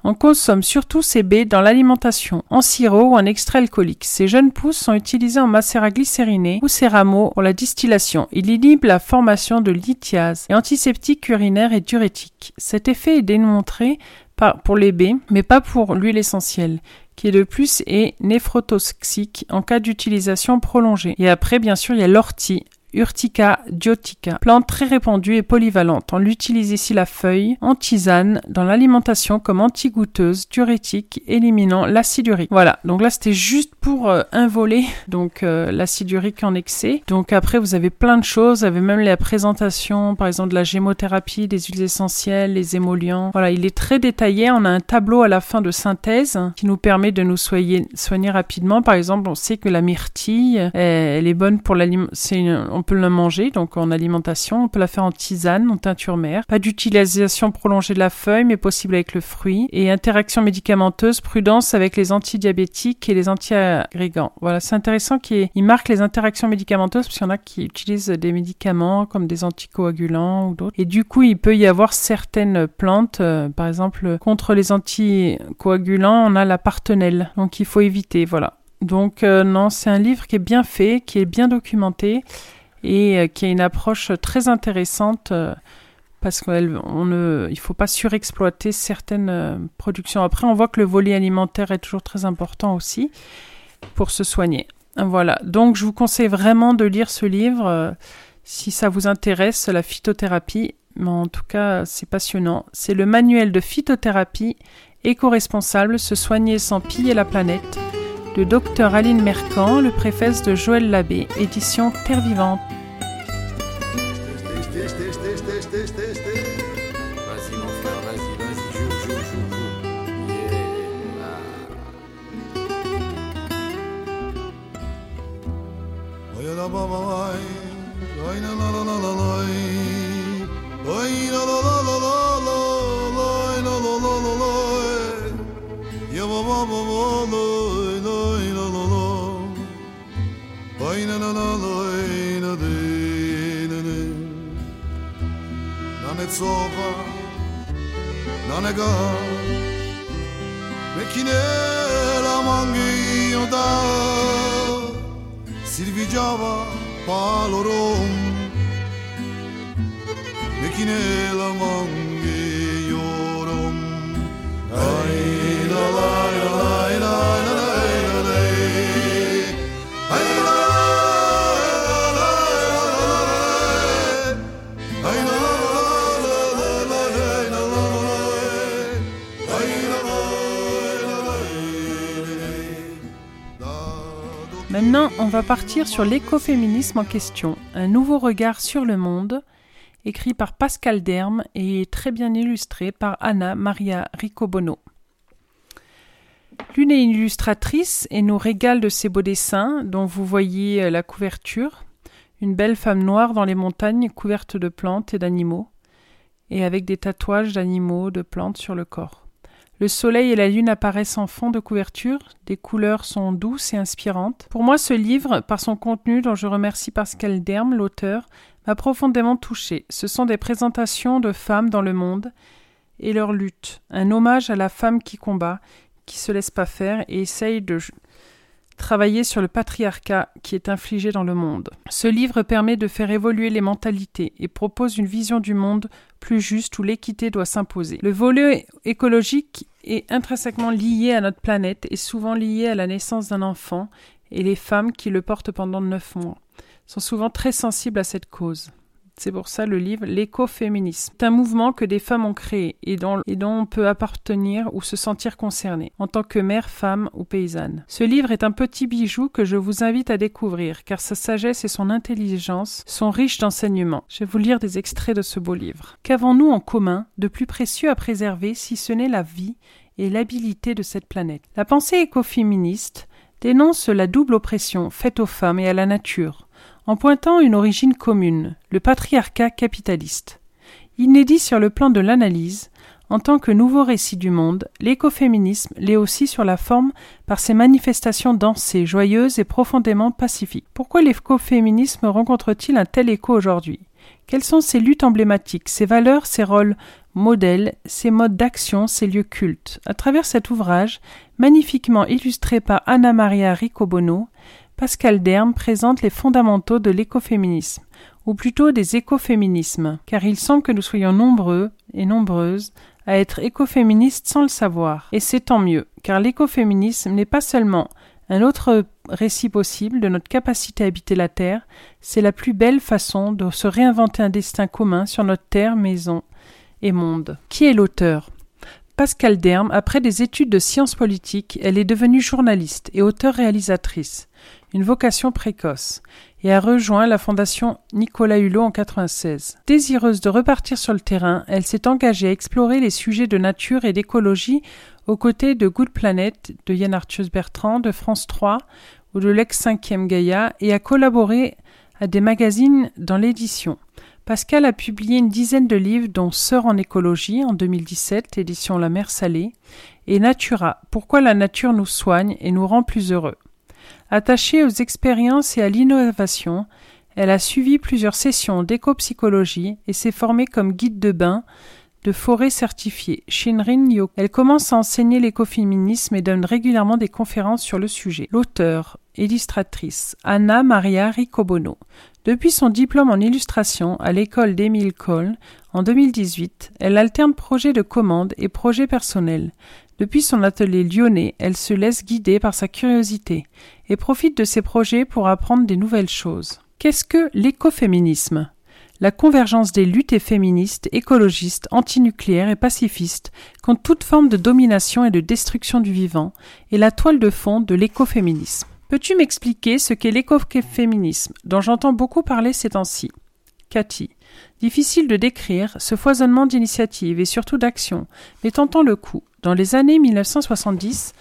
On consomme surtout ces baies dans l'alimentation, en sirop ou en extrait alcoolique. Ces jeunes pousses sont utilisées en macérat glycériné ou ces rameaux pour la distillation. Il inhibe la formation de lithiase et antiseptique urinaire et diurétique. Cet effet est démontré pour les baies, mais pas pour l'huile essentielle qui de plus est néphrotoxique en cas d'utilisation prolongée. Et après, bien sûr, il y a l'ortie, Urtica diotica, plante très répandue et polyvalente. On l'utilise ici la feuille en tisane dans l'alimentation comme antigoutteuse, diurétique, éliminant l'acide urique. Voilà, donc là c'était juste pour euh, un volet, donc euh, l'acide urique en excès. Donc après vous avez plein de choses, vous avez même la présentation par exemple de la gémothérapie, des huiles essentielles, les émollients. Voilà, il est très détaillé, on a un tableau à la fin de synthèse qui nous permet de nous soigner, rapidement. Par exemple, on sait que la myrtille, elle est bonne pour l'alimentation on peut la manger, donc en alimentation. On peut la faire en tisane, en teinture mère. Pas d'utilisation prolongée de la feuille, mais possible avec le fruit. Et interaction médicamenteuse, prudence avec les antidiabétiques et les antiagrégants. Voilà, c'est intéressant qu'il marque les interactions médicamenteuses, parce qu'il y en a qui utilisent des médicaments comme des anticoagulants ou d'autres. Et du coup, il peut y avoir certaines plantes, euh, par exemple, contre les anticoagulants, on a la partenelle. Donc il faut éviter, voilà. Donc euh, non, c'est un livre qui est bien fait, qui est bien documenté et euh, qui a une approche très intéressante euh, parce qu'il ne faut pas surexploiter certaines euh, productions. Après, on voit que le volet alimentaire est toujours très important aussi pour se soigner. Voilà, donc je vous conseille vraiment de lire ce livre si ça vous intéresse, la phytothérapie. Mais en tout cas, c'est passionnant. C'est le manuel de phytothérapie éco-responsable, se soigner sans piller la planète de Dr Aline Mercant, le préface de Joël Labbé, édition Terre Vivante. È go e chi ne la mangi io da. Si rivigiava palorom e chi ne la mangi io rom. Ai la la la la la Maintenant, on va partir sur l'écoféminisme en question, un nouveau regard sur le monde, écrit par Pascal Derme et très bien illustré par Anna Maria Ricobono. L'une est illustratrice et nous régale de ses beaux dessins dont vous voyez la couverture, une belle femme noire dans les montagnes couverte de plantes et d'animaux, et avec des tatouages d'animaux, de plantes sur le corps. Le soleil et la lune apparaissent en fond de couverture, des couleurs sont douces et inspirantes. Pour moi, ce livre, par son contenu dont je remercie Pascal Derme, l'auteur, m'a profondément touché. Ce sont des présentations de femmes dans le monde et leur lutte, un hommage à la femme qui combat, qui se laisse pas faire et essaye de travailler sur le patriarcat qui est infligé dans le monde. Ce livre permet de faire évoluer les mentalités et propose une vision du monde plus juste où l'équité doit s'imposer. Le volet écologique est intrinsèquement lié à notre planète et souvent lié à la naissance d'un enfant et les femmes qui le portent pendant neuf mois. sont souvent très sensibles à cette cause. C'est pour ça le livre L'écoféminisme. C'est un mouvement que des femmes ont créé et dont, et dont on peut appartenir ou se sentir concerné, en tant que mère, femme ou paysanne. Ce livre est un petit bijou que je vous invite à découvrir, car sa sagesse et son intelligence sont riches d'enseignements. Je vais vous lire des extraits de ce beau livre. Qu'avons-nous en commun de plus précieux à préserver si ce n'est la vie et l'habilité de cette planète? La pensée écoféministe dénonce la double oppression faite aux femmes et à la nature en pointant une origine commune, le patriarcat capitaliste. Inédit sur le plan de l'analyse, en tant que nouveau récit du monde, l'écoféminisme l'est aussi sur la forme par ses manifestations dansées, joyeuses et profondément pacifiques. Pourquoi l'écoféminisme rencontre-t-il un tel écho aujourd'hui? Quelles sont ses luttes emblématiques, ses valeurs, ses rôles modèles, ses modes d'action, ses lieux cultes? À travers cet ouvrage, magnifiquement illustré par Anna Maria Riccobono, Pascal Derme présente les fondamentaux de l'écoféminisme, ou plutôt des écoféminismes, car il semble que nous soyons nombreux et nombreuses à être écoféministes sans le savoir. Et c'est tant mieux, car l'écoféminisme n'est pas seulement un autre récit possible de notre capacité à habiter la Terre, c'est la plus belle façon de se réinventer un destin commun sur notre Terre, maison et monde. Qui est l'auteur? Pascal Derme, après des études de sciences politiques, elle est devenue journaliste et auteure-réalisatrice une vocation précoce, et a rejoint la fondation Nicolas Hulot en 96. Désireuse de repartir sur le terrain, elle s'est engagée à explorer les sujets de nature et d'écologie aux côtés de Good Planet, de Yann Arthus Bertrand, de France 3 ou de l'ex-5e Gaïa et a collaboré à des magazines dans l'édition. Pascal a publié une dizaine de livres dont Sœur en écologie en 2017, édition La Mer Salée, et Natura, Pourquoi la nature nous soigne et nous rend plus heureux. Attachée aux expériences et à l'innovation, elle a suivi plusieurs sessions d'éco-psychologie et s'est formée comme guide de bain de forêt certifiée, Shinrin Yo. Elle commence à enseigner l'écoféminisme et donne régulièrement des conférences sur le sujet. L'auteur, illustratrice, Anna Maria Ricobono. Depuis son diplôme en illustration à l'école d'Emile Cole en 2018, elle alterne projets de commande et projets personnels. Depuis son atelier lyonnais, elle se laisse guider par sa curiosité et profite de ses projets pour apprendre des nouvelles choses. Qu'est-ce que l'écoféminisme? La convergence des luttes féministes, écologistes, antinucléaires et pacifistes contre toute forme de domination et de destruction du vivant est la toile de fond de l'écoféminisme. Peux-tu m'expliquer ce qu'est l'écoféminisme, dont j'entends beaucoup parler ces temps-ci? Cathy. Difficile de décrire ce foisonnement d'initiatives et surtout d'actions, mais tentant le coup. Dans les années 1970,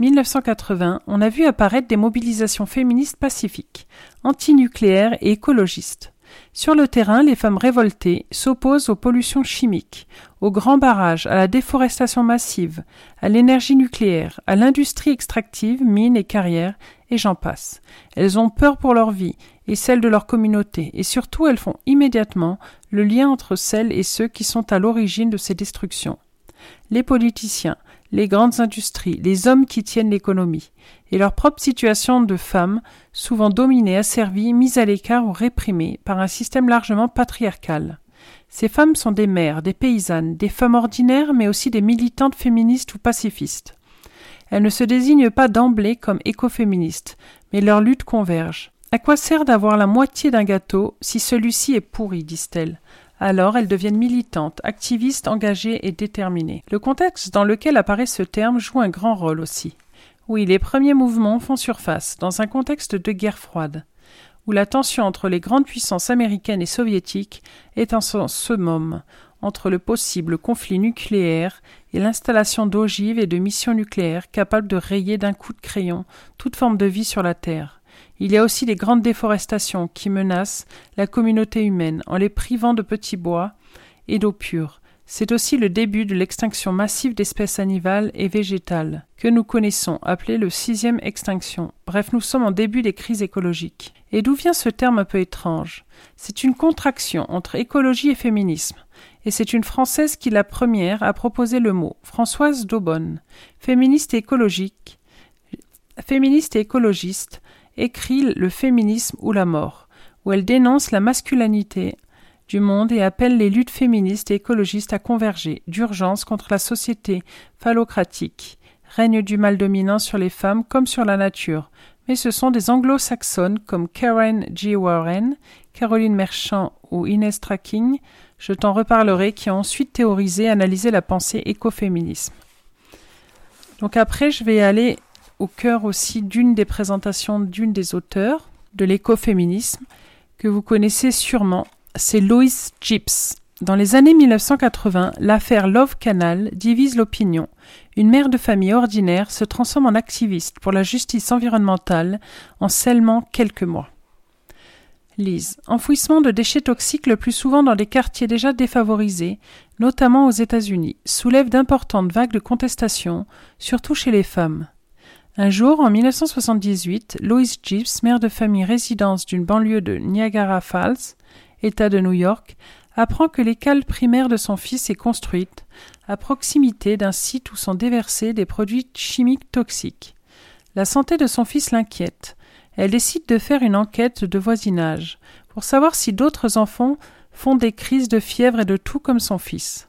1980, on a vu apparaître des mobilisations féministes pacifiques, antinucléaires et écologistes. Sur le terrain, les femmes révoltées s'opposent aux pollutions chimiques, aux grands barrages, à la déforestation massive, à l'énergie nucléaire, à l'industrie extractive, mines et carrières, et j'en passe. Elles ont peur pour leur vie et celle de leur communauté, et surtout elles font immédiatement le lien entre celles et ceux qui sont à l'origine de ces destructions. Les politiciens, les grandes industries, les hommes qui tiennent l'économie, et leur propre situation de femmes, souvent dominées, asservies, mises à l'écart ou réprimées par un système largement patriarcal. Ces femmes sont des mères, des paysannes, des femmes ordinaires, mais aussi des militantes féministes ou pacifistes. Elles ne se désignent pas d'emblée comme écoféministes, mais leur lutte converge. À quoi sert d'avoir la moitié d'un gâteau si celui-ci est pourri, disent-elles alors elles deviennent militantes, activistes, engagées et déterminées. Le contexte dans lequel apparaît ce terme joue un grand rôle aussi. Oui, les premiers mouvements font surface dans un contexte de guerre froide, où la tension entre les grandes puissances américaines et soviétiques est en summum entre le possible conflit nucléaire et l'installation d'ogives et de missions nucléaires capables de rayer d'un coup de crayon toute forme de vie sur la Terre. Il y a aussi les grandes déforestations qui menacent la communauté humaine en les privant de petits bois et d'eau pure. C'est aussi le début de l'extinction massive d'espèces animales et végétales, que nous connaissons, appelée le sixième extinction. Bref, nous sommes en début des crises écologiques. Et d'où vient ce terme un peu étrange? C'est une contraction entre écologie et féminisme. Et c'est une Française qui, la première, a proposé le mot, Françoise Daubonne, féministe et écologique, féministe et écologiste, écrit Le féminisme ou la mort, où elle dénonce la masculinité du monde et appelle les luttes féministes et écologistes à converger d'urgence contre la société phallocratique, règne du mal dominant sur les femmes comme sur la nature, mais ce sont des anglo-saxonnes comme Karen G. Warren, Caroline Merchant ou Inès Tracking, je t'en reparlerai, qui ont ensuite théorisé et analysé la pensée écoféminisme. Donc après, je vais aller au cœur aussi d'une des présentations d'une des auteurs de l'écoféminisme que vous connaissez sûrement, c'est Lois Gibbs. Dans les années 1980, l'affaire Love Canal divise l'opinion. Une mère de famille ordinaire se transforme en activiste pour la justice environnementale en seulement quelques mois. Lise. Enfouissement de déchets toxiques le plus souvent dans des quartiers déjà défavorisés, notamment aux États-Unis, soulève d'importantes vagues de contestation, surtout chez les femmes. Un jour, en 1978, Lois Gibbs, mère de famille résidence d'une banlieue de Niagara Falls, État de New York, apprend que l'école primaire de son fils est construite à proximité d'un site où sont déversés des produits chimiques toxiques. La santé de son fils l'inquiète. Elle décide de faire une enquête de voisinage pour savoir si d'autres enfants font des crises de fièvre et de tout comme son fils.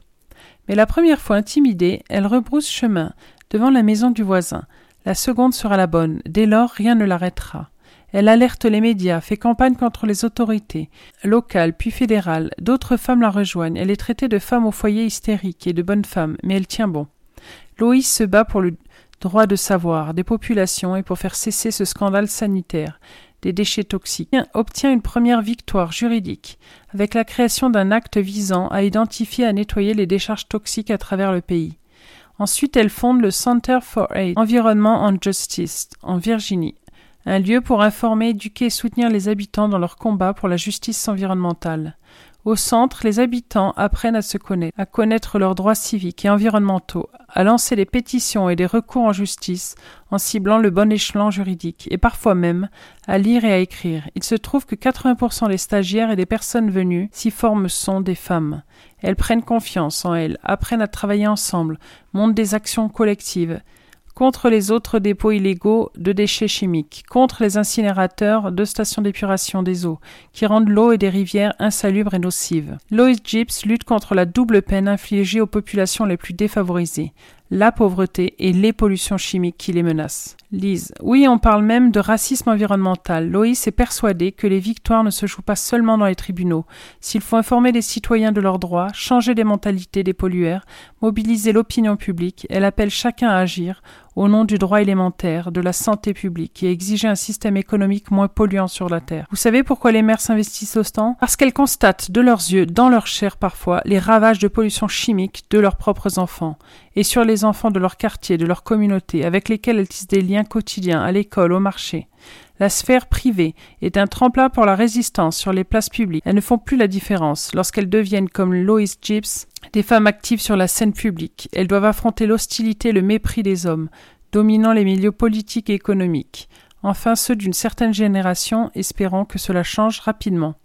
Mais la première fois intimidée, elle rebrousse chemin devant la maison du voisin, la seconde sera la bonne. Dès lors, rien ne l'arrêtera. Elle alerte les médias, fait campagne contre les autorités, locales puis fédérales. D'autres femmes la rejoignent. Elle est traitée de femme au foyer hystérique et de bonne femme, mais elle tient bon. Loïs se bat pour le droit de savoir des populations et pour faire cesser ce scandale sanitaire des déchets toxiques, obtient une première victoire juridique avec la création d'un acte visant à identifier et à nettoyer les décharges toxiques à travers le pays. Ensuite, elle fonde le Center for Aid, Environment and Justice, en Virginie, un lieu pour informer, éduquer et soutenir les habitants dans leur combat pour la justice environnementale. Au centre, les habitants apprennent à se connaître, à connaître leurs droits civiques et environnementaux, à lancer des pétitions et des recours en justice en ciblant le bon échelon juridique, et parfois même à lire et à écrire. Il se trouve que 80% des stagiaires et des personnes venues s'y forment sont des femmes. Elles prennent confiance en elles, apprennent à travailler ensemble, montent des actions collectives, contre les autres dépôts illégaux de déchets chimiques, contre les incinérateurs de stations d'épuration des eaux, qui rendent l'eau et des rivières insalubres et nocives. Lois Gibbs lutte contre la double peine infligée aux populations les plus défavorisées, la pauvreté et les pollutions chimiques qui les menacent. Lise. Oui, on parle même de racisme environnemental. Loïs est persuadée que les victoires ne se jouent pas seulement dans les tribunaux. S'il faut informer les citoyens de leurs droits, changer les mentalités des pollueurs, mobiliser l'opinion publique, elle appelle chacun à agir au nom du droit élémentaire, de la santé publique et exiger un système économique moins polluant sur la Terre. Vous savez pourquoi les mères s'investissent autant? Parce qu'elles constatent de leurs yeux, dans leur chair parfois, les ravages de pollution chimique de leurs propres enfants et sur les enfants de leur quartier, de leur communauté, avec lesquels elles tissent des liens quotidiens à l'école, au marché. La sphère privée est un tremplin pour la résistance sur les places publiques. Elles ne font plus la différence. Lorsqu'elles deviennent comme Lois Gibbs, des femmes actives sur la scène publique, elles doivent affronter l'hostilité et le mépris des hommes, dominant les milieux politiques et économiques. Enfin ceux d'une certaine génération, espérant que cela change rapidement,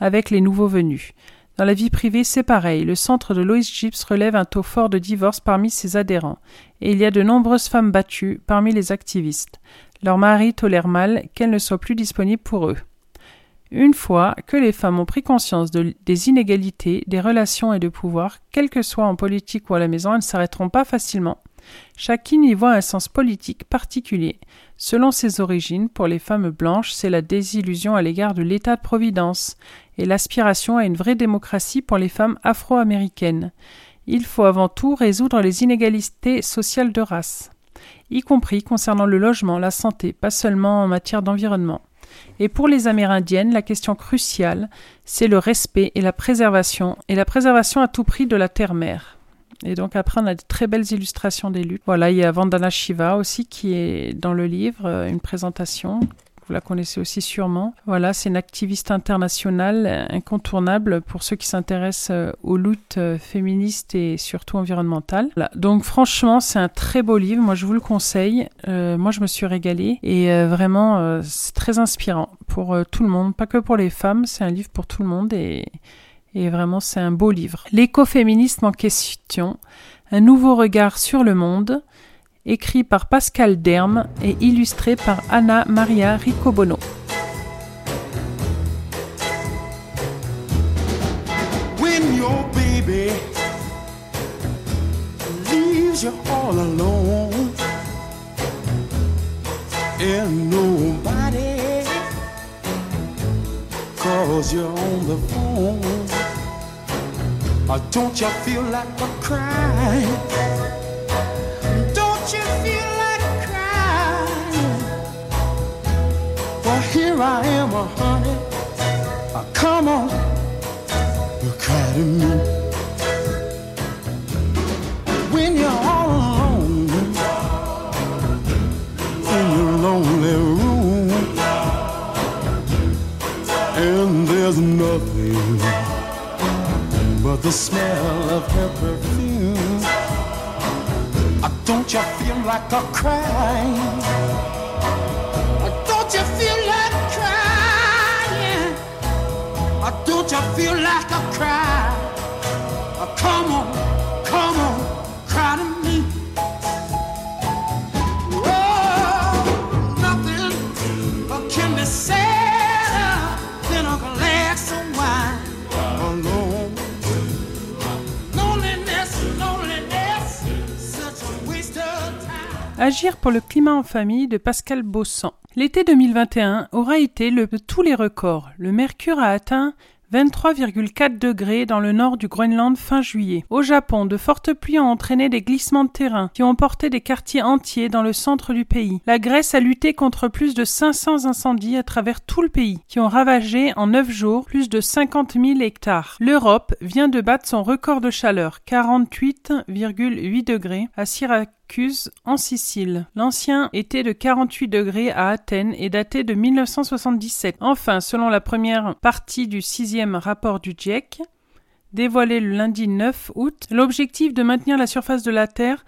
avec les nouveaux venus. Dans la vie privée, c'est pareil. Le centre de Lois Gibbs relève un taux fort de divorce parmi ses adhérents, et il y a de nombreuses femmes battues parmi les activistes. Leurs maris tolèrent mal qu'elles ne soient plus disponibles pour eux. Une fois que les femmes ont pris conscience des inégalités, des relations et de pouvoir, quel que soit en politique ou à la maison, elles ne s'arrêteront pas facilement. Chacune y voit un sens politique particulier. Selon ses origines, pour les femmes blanches, c'est la désillusion à l'égard de l'état de providence et l'aspiration à une vraie démocratie pour les femmes afro-américaines. Il faut avant tout résoudre les inégalités sociales de race y compris concernant le logement, la santé, pas seulement en matière d'environnement. Et pour les Amérindiennes, la question cruciale, c'est le respect et la préservation, et la préservation à tout prix de la terre-mère. Et donc après, on a de très belles illustrations des luttes. Voilà, il y a Vandana Shiva aussi qui est dans le livre, euh, une présentation vous la connaissez aussi sûrement. Voilà, c'est une activiste internationale euh, incontournable pour ceux qui s'intéressent euh, aux luttes euh, féministes et surtout environnementales. Donc franchement, c'est un très beau livre. Moi, je vous le conseille. moi, je me suis régalée et vraiment, c'est très inspirant pour tout le monde, pas que pour les femmes. C'est un livre pour tout le monde et vraiment, c'est un beau livre. L'écoféminisme en question, un nouveau regard sur le monde écrit par Pascal Derme et illustré par Anna Maria Riccobono. When your baby leaves you all alone and nobody calls you on the phone. Or don't you feel like a crying? Uh, honey. Uh, come on, you to me. When you're all alone in your lonely room, and there's nothing but the smell of her perfume. Uh, Don't you feel like a crying? Agir pour le climat en famille de Pascal Bossan. L'été 2021 aura été le de tous les records. Le mercure a atteint 23,4 degrés dans le nord du Groenland fin juillet. Au Japon, de fortes pluies ont entraîné des glissements de terrain qui ont emporté des quartiers entiers dans le centre du pays. La Grèce a lutté contre plus de 500 incendies à travers tout le pays qui ont ravagé en 9 jours plus de 50 000 hectares. L'Europe vient de battre son record de chaleur, 48,8 degrés, à Syracuse en Sicile. L'ancien été de 48 degrés à Athènes est daté de 1977. Enfin, selon la première partie du sixième rapport du GIEC, dévoilé le lundi 9 août, l'objectif de maintenir la surface de la Terre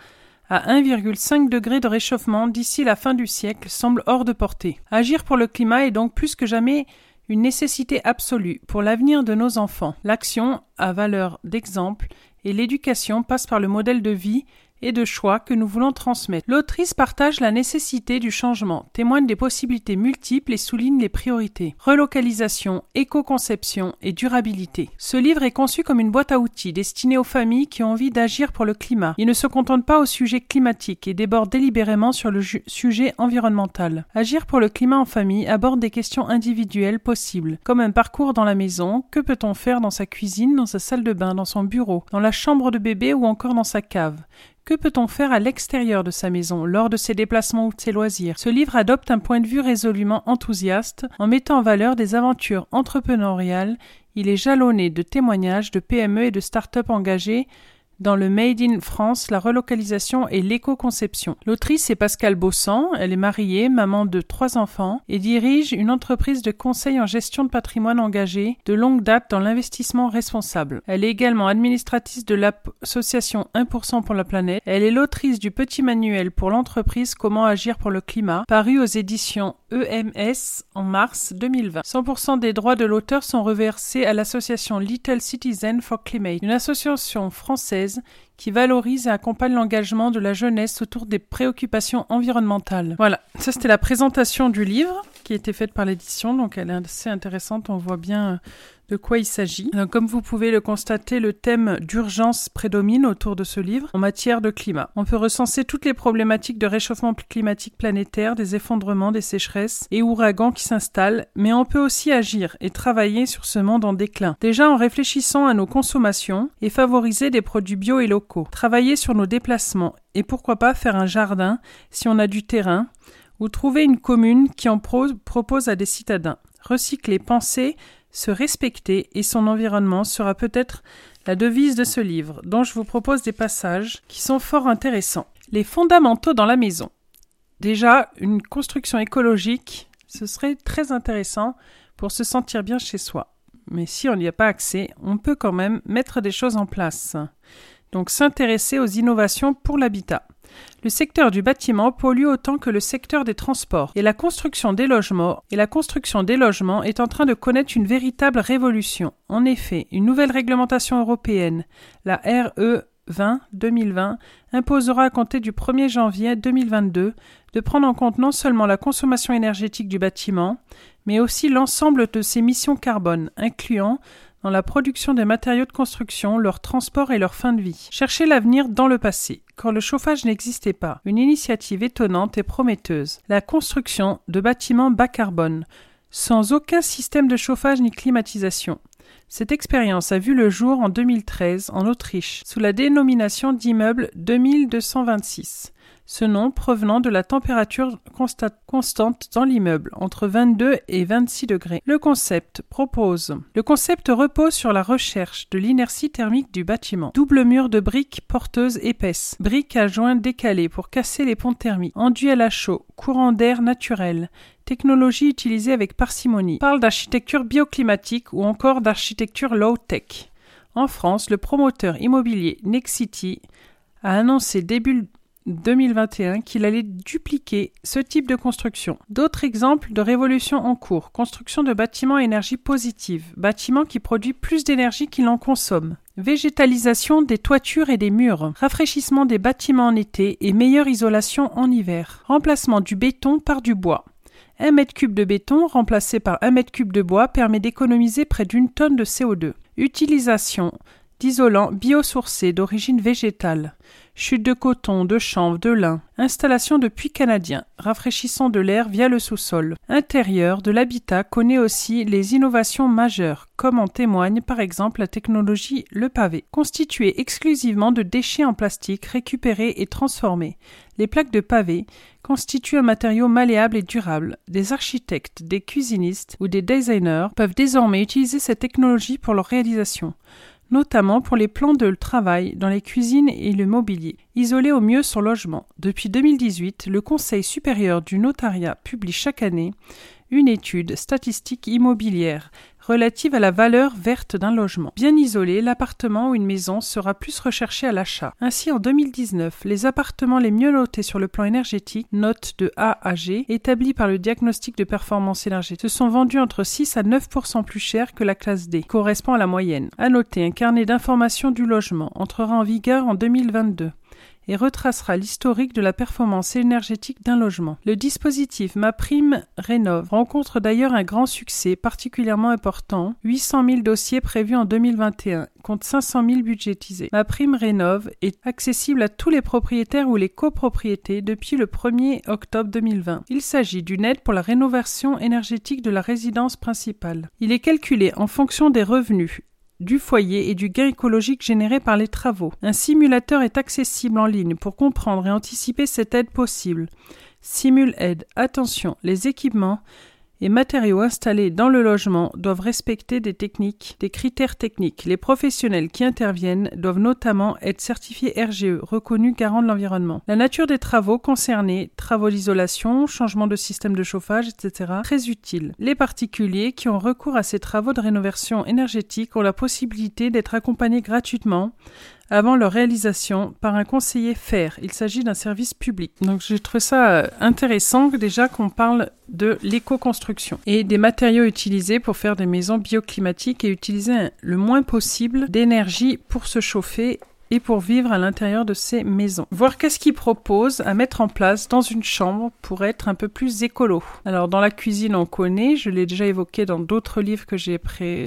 à 1,5 degré de réchauffement d'ici la fin du siècle semble hors de portée. Agir pour le climat est donc plus que jamais une nécessité absolue pour l'avenir de nos enfants. L'action a valeur d'exemple et l'éducation passe par le modèle de vie et de choix que nous voulons transmettre. L'autrice partage la nécessité du changement, témoigne des possibilités multiples et souligne les priorités. Relocalisation, éco-conception et durabilité. Ce livre est conçu comme une boîte à outils destinée aux familles qui ont envie d'agir pour le climat. Il ne se contente pas au sujet climatique et déborde délibérément sur le sujet environnemental. Agir pour le climat en famille aborde des questions individuelles possibles, comme un parcours dans la maison, que peut-on faire dans sa cuisine, dans sa salle de bain, dans son bureau, dans la chambre de bébé ou encore dans sa cave? Que peut-on faire à l'extérieur de sa maison, lors de ses déplacements ou de ses loisirs? Ce livre adopte un point de vue résolument enthousiaste en mettant en valeur des aventures entrepreneuriales. Il est jalonné de témoignages de PME et de start-up engagés dans le Made in France, la relocalisation et l'éco-conception. L'autrice est Pascal Bossan, elle est mariée, maman de trois enfants et dirige une entreprise de conseil en gestion de patrimoine engagée de longue date dans l'investissement responsable. Elle est également administratrice de l'association 1% pour la planète. Elle est l'autrice du petit manuel pour l'entreprise Comment agir pour le climat, paru aux éditions EMS en mars 2020. 100% des droits de l'auteur sont reversés à l'association Little Citizen for Climate, une association française qui valorise et accompagne l'engagement de la jeunesse autour des préoccupations environnementales. Voilà, ça c'était la présentation du livre qui a été faite par l'édition, donc elle est assez intéressante, on voit bien euh, de quoi il s'agit. Donc, Comme vous pouvez le constater, le thème d'urgence prédomine autour de ce livre en matière de climat. On peut recenser toutes les problématiques de réchauffement climatique planétaire, des effondrements, des sécheresses et ouragans qui s'installent, mais on peut aussi agir et travailler sur ce monde en déclin. Déjà en réfléchissant à nos consommations et favoriser des produits bio et locaux. Travailler sur nos déplacements et pourquoi pas faire un jardin si on a du terrain ou trouver une commune qui en pro- propose à des citadins. Recycler, penser, se respecter et son environnement sera peut-être la devise de ce livre, dont je vous propose des passages qui sont fort intéressants. Les fondamentaux dans la maison. Déjà, une construction écologique, ce serait très intéressant pour se sentir bien chez soi. Mais si on n'y a pas accès, on peut quand même mettre des choses en place. Donc s'intéresser aux innovations pour l'habitat. Le secteur du bâtiment pollue autant que le secteur des transports et la construction des logements est en train de connaître une véritable révolution. En effet, une nouvelle réglementation européenne, la RE 20 2020 imposera à compter du 1er janvier 2022 de prendre en compte non seulement la consommation énergétique du bâtiment, mais aussi l'ensemble de ses missions carbone, incluant dans la production des matériaux de construction, leur transport et leur fin de vie. Chercher l'avenir dans le passé, quand le chauffage n'existait pas. Une initiative étonnante et prometteuse. La construction de bâtiments bas carbone, sans aucun système de chauffage ni climatisation. Cette expérience a vu le jour en 2013 en Autriche, sous la dénomination d'immeuble 2226 ce nom provenant de la température constante dans l'immeuble, entre 22 et 26 degrés. Le concept propose. Le concept repose sur la recherche de l'inertie thermique du bâtiment. Double mur de briques porteuses épaisses, briques à joints décalés pour casser les ponts thermiques, enduit à la chaud, courant d'air naturel, technologie utilisée avec parcimonie. Parle d'architecture bioclimatique ou encore d'architecture low-tech. En France, le promoteur immobilier Nexity a annoncé début 2021 qu'il allait dupliquer ce type de construction. D'autres exemples de révolution en cours. Construction de bâtiments à énergie positive. Bâtiments qui produit plus d'énergie qu'il en consomme. Végétalisation des toitures et des murs. Rafraîchissement des bâtiments en été et meilleure isolation en hiver. Remplacement du béton par du bois. Un mètre cube de béton remplacé par un mètre cube de bois permet d'économiser près d'une tonne de CO2. Utilisation d'isolants biosourcés d'origine végétale chute de coton, de chanvre, de lin, installation de puits canadiens, rafraîchissant de l'air via le sous-sol. Intérieur de l'habitat connaît aussi les innovations majeures, comme en témoigne par exemple la technologie Le Pavé, constituée exclusivement de déchets en plastique récupérés et transformés. Les plaques de pavé constituent un matériau malléable et durable. Des architectes, des cuisinistes ou des designers peuvent désormais utiliser cette technologie pour leur réalisation notamment pour les plans de travail dans les cuisines et le mobilier. Isoler au mieux son logement. Depuis 2018, le Conseil supérieur du notariat publie chaque année une étude statistique immobilière relative à la valeur verte d'un logement. Bien isolé, l'appartement ou une maison sera plus recherché à l'achat. Ainsi, en 2019, les appartements les mieux notés sur le plan énergétique, note de A à G, établis par le diagnostic de performance énergétique, se sont vendus entre 6 à 9% plus cher que la classe D, correspond à la moyenne. À noter, un carnet d'information du logement entrera en vigueur en 2022 et retracera l'historique de la performance énergétique d'un logement. Le dispositif MaPrime Rénove rencontre d'ailleurs un grand succès particulièrement important, 800 000 dossiers prévus en 2021 contre 500 000 budgétisés. MaPrime Rénove est accessible à tous les propriétaires ou les copropriétés depuis le 1er octobre 2020. Il s'agit d'une aide pour la rénovation énergétique de la résidence principale. Il est calculé en fonction des revenus du foyer et du gain écologique généré par les travaux. Un simulateur est accessible en ligne pour comprendre et anticiper cette aide possible. Simule aide. Attention, les équipements et matériaux installés dans le logement doivent respecter des techniques, des critères techniques. Les professionnels qui interviennent doivent notamment être certifiés RGE, reconnus garants de l'environnement. La nature des travaux concernés, travaux d'isolation, changement de système de chauffage, etc., très utile. Les particuliers qui ont recours à ces travaux de rénovation énergétique ont la possibilité d'être accompagnés gratuitement avant leur réalisation par un conseiller FAIR. Il s'agit d'un service public. Donc j'ai trouvé ça euh, intéressant déjà qu'on parle de l'éco-construction et des matériaux utilisés pour faire des maisons bioclimatiques et utiliser le moins possible d'énergie pour se chauffer et pour vivre à l'intérieur de ces maisons. Voir qu'est-ce qu'ils proposent à mettre en place dans une chambre pour être un peu plus écolo. Alors dans la cuisine on connaît, je l'ai déjà évoqué dans d'autres livres que j'ai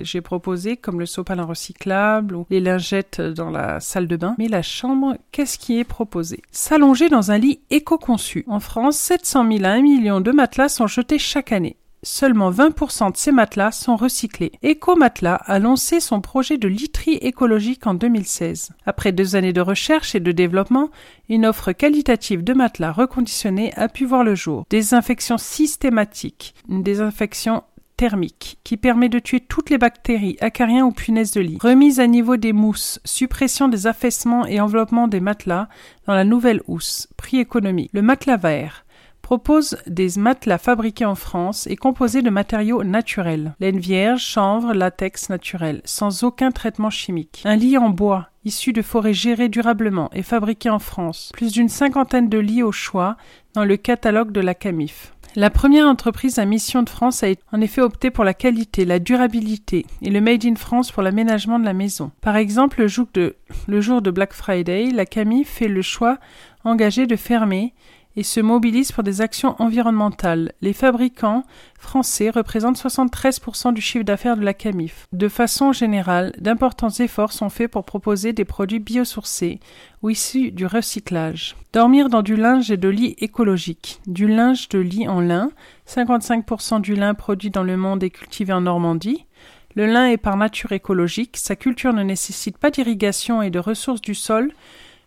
j'ai proposés comme le sopalin recyclable ou les lingettes dans la salle de bain. Mais la chambre, qu'est-ce qui est proposé? S'allonger dans un lit éco-conçu. En France, 700 000 à 1 million de matelas sont jetés chaque année seulement 20% de ces matelas sont recyclés. EcoMatelas a lancé son projet de literie écologique en 2016. Après deux années de recherche et de développement, une offre qualitative de matelas reconditionnés a pu voir le jour. Désinfection systématique, une désinfection thermique qui permet de tuer toutes les bactéries, acariens ou punaises de lit. Remise à niveau des mousses, suppression des affaissements et enveloppement des matelas dans la nouvelle housse. Prix économique. Le matelas vert propose des matelas fabriqués en France et composés de matériaux naturels. Laine vierge, chanvre, latex naturel, sans aucun traitement chimique. Un lit en bois, issu de forêts gérées durablement et fabriqué en France. Plus d'une cinquantaine de lits au choix dans le catalogue de la CAMIF. La première entreprise à mission de France a en effet opté pour la qualité, la durabilité et le Made in France pour l'aménagement de la maison. Par exemple, le jour de, le jour de Black Friday, la CAMIF fait le choix engagé de fermer et se mobilisent pour des actions environnementales. Les fabricants français représentent 73% du chiffre d'affaires de la CAMIF. De façon générale, d'importants efforts sont faits pour proposer des produits biosourcés ou issus du recyclage. Dormir dans du linge et de lit écologique. Du linge de lit en lin. 55% du lin produit dans le monde est cultivé en Normandie. Le lin est par nature écologique, sa culture ne nécessite pas d'irrigation et de ressources du sol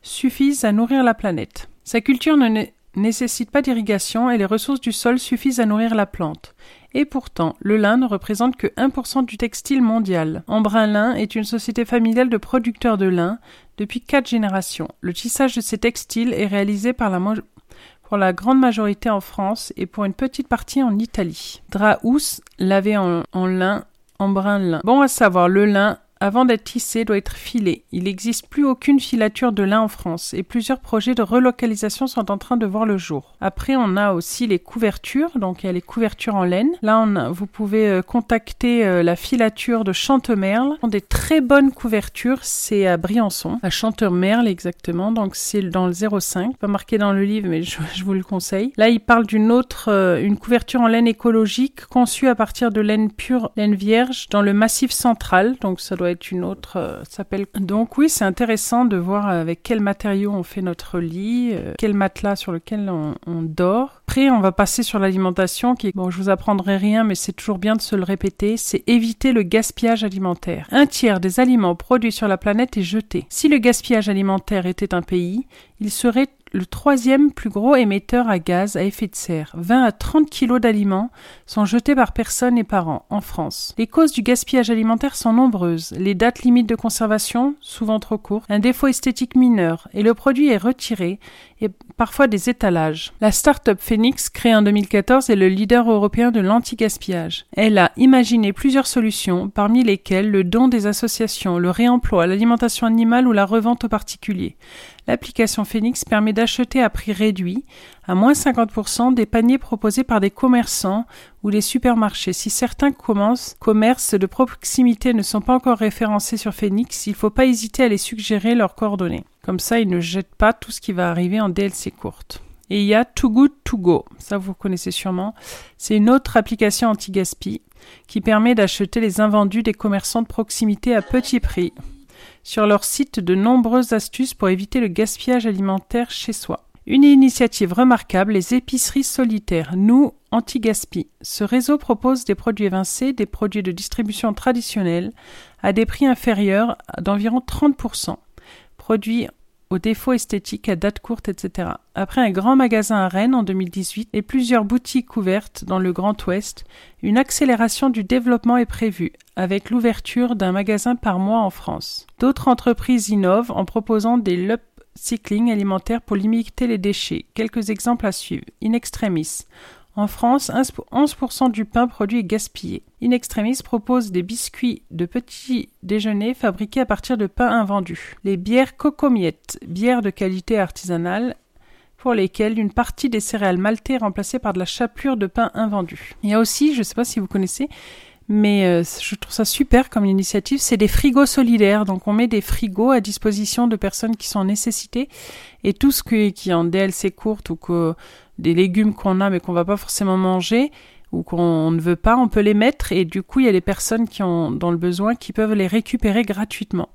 suffisent à nourrir la planète. Sa culture ne nécessite pas d'irrigation et les ressources du sol suffisent à nourrir la plante. Et pourtant, le lin ne représente que 1% du textile mondial. Embrun Lin est une société familiale de producteurs de lin depuis quatre générations. Le tissage de ces textiles est réalisé pour la grande majorité en France et pour une petite partie en Italie. Drap housse lavé en, en lin brun lin. Bon à savoir, le lin avant d'être tissé, doit être filé. Il n'existe plus aucune filature de lin en France et plusieurs projets de relocalisation sont en train de voir le jour. Après, on a aussi les couvertures, donc il y a les couvertures en laine. Là, on vous pouvez euh, contacter euh, la filature de Chantemerle. Ils ont des très bonnes couvertures, c'est à Briançon, à Chantemerle exactement, donc c'est dans le 05, pas marqué dans le livre, mais je, vous le conseille. Là, il parle d'une autre, euh, une couverture en laine écologique conçue à partir de laine pure, laine vierge, dans le massif central, donc ça doit une autre euh, s'appelle. Donc oui, c'est intéressant de voir avec quel matériau on fait notre lit, euh, quel matelas sur lequel on, on, dort. Après, on va passer sur l'alimentation qui, bon, je vous apprendrai rien, mais c'est toujours bien de se le répéter, c'est éviter le gaspillage alimentaire. Un tiers des aliments produits sur la planète est jeté. Si le gaspillage alimentaire était un pays, il serait le troisième plus gros émetteur à gaz à effet de serre. 20 à 30 kilos d'aliments sont jetés par personne et par an en France. Les causes du gaspillage alimentaire sont nombreuses. Les dates limites de conservation, souvent trop courtes, un défaut esthétique mineur, et le produit est retiré et parfois des étalages. La start-up Phoenix, créée en 2014, est le leader européen de l'anti-gaspillage. Elle a imaginé plusieurs solutions, parmi lesquelles le don des associations, le réemploi, l'alimentation animale ou la revente aux particuliers. L'application Phoenix permet d'acheter à prix réduit, à moins 50%, des paniers proposés par des commerçants ou des supermarchés. Si certains commerces de proximité ne sont pas encore référencés sur Phoenix, il ne faut pas hésiter à les suggérer leurs coordonnées. Comme ça, ils ne jettent pas tout ce qui va arriver en DLC courte. Et il y a Too Good To Go, ça vous connaissez sûrement. C'est une autre application anti-gaspi qui permet d'acheter les invendus des commerçants de proximité à petit prix sur leur site de nombreuses astuces pour éviter le gaspillage alimentaire chez soi. Une initiative remarquable, les épiceries solitaires, nous, anti-gaspi. Ce réseau propose des produits évincés, des produits de distribution traditionnels, à des prix inférieurs d'environ 30%. Produits aux défauts esthétiques à date courte, etc. Après un grand magasin à Rennes en 2018 et plusieurs boutiques ouvertes dans le Grand Ouest, une accélération du développement est prévue, avec l'ouverture d'un magasin par mois en France. D'autres entreprises innovent en proposant des cycling alimentaires pour limiter les déchets. Quelques exemples à suivre. In extremis. En France, 11% du pain produit est gaspillé. In Extremis propose des biscuits de petit déjeuner fabriqués à partir de pain invendu. Les bières cocomiettes, bières de qualité artisanale, pour lesquelles une partie des céréales maltées est remplacée par de la chapelure de pain invendu. Il y a aussi, je ne sais pas si vous connaissez, mais euh, je trouve ça super comme initiative, c'est des frigos solidaires. Donc on met des frigos à disposition de personnes qui sont en nécessité et tout ce qui, est en DLC courte ou que des légumes qu'on a mais qu'on va pas forcément manger ou qu'on ne veut pas, on peut les mettre. Et du coup il y a des personnes qui ont dans le besoin qui peuvent les récupérer gratuitement.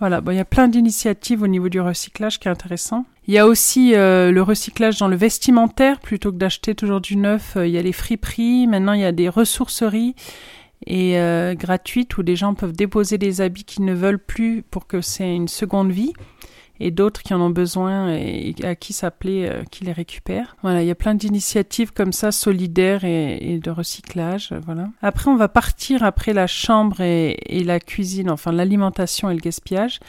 Voilà, bon, il y a plein d'initiatives au niveau du recyclage qui est intéressant. Il y a aussi euh, le recyclage dans le vestimentaire, plutôt que d'acheter toujours du neuf, euh, il y a les friperies, maintenant il y a des ressourceries et euh, gratuites où des gens peuvent déposer des habits qu'ils ne veulent plus pour que c'est une seconde vie et d'autres qui en ont besoin et à qui s'appeler euh, qui les récupèrent. Voilà, il y a plein d'initiatives comme ça solidaires et, de recyclage. Voilà. Après, on va partir après la chambre et la cuisine, enfin l'alimentation et le gaspillage,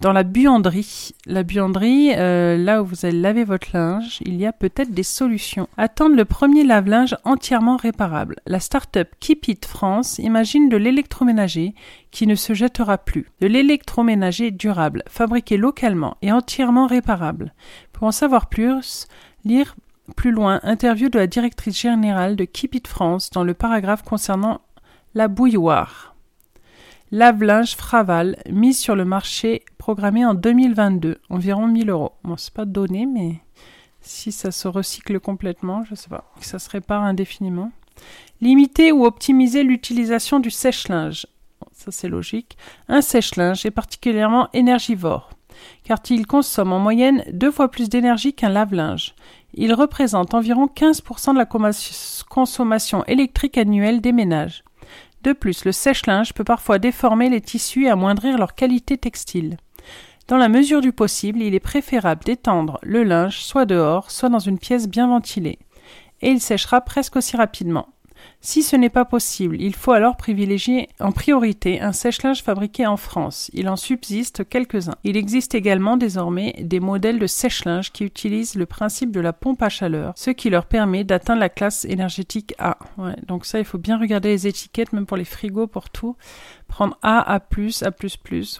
dans la buanderie, la buanderie, euh, là où vous allez laver votre linge, il y a peut-être des solutions. Attendre le premier lave-linge entièrement réparable. La start-up Keep It France imagine de l'électroménager qui ne se jettera plus. De l'électroménager durable, fabriqué localement et entièrement réparable. Pour en savoir plus, lire plus loin interview de la directrice générale de Keep It France dans le paragraphe concernant la bouilloire. Lave-linge Fraval, mise sur le marché programmé en 2022, environ 1000 euros. Bon, c'est pas donné, mais Si ça se recycle complètement, je sais pas. Ça se répare indéfiniment. Limiter ou optimiser l'utilisation du sèche-linge. Ça c'est logique. Un sèche-linge est particulièrement énergivore, car il consomme en moyenne deux fois plus d'énergie qu'un lave-linge. Il représente environ 15% de la consommation électrique annuelle des ménages. De plus, le sèche-linge peut parfois déformer les tissus et amoindrir leur qualité textile. Dans la mesure du possible, il est préférable d'étendre le linge soit dehors, soit dans une pièce bien ventilée, et il séchera presque aussi rapidement. Si ce n'est pas possible, il faut alors privilégier en priorité un sèche-linge fabriqué en France. Il en subsiste quelques-uns. Il existe également désormais des modèles de sèche-linge qui utilisent le principe de la pompe à chaleur, ce qui leur permet d'atteindre la classe énergétique A. donc ça, il faut bien regarder les étiquettes, même pour les frigos, pour tout prendre A, A+, A++,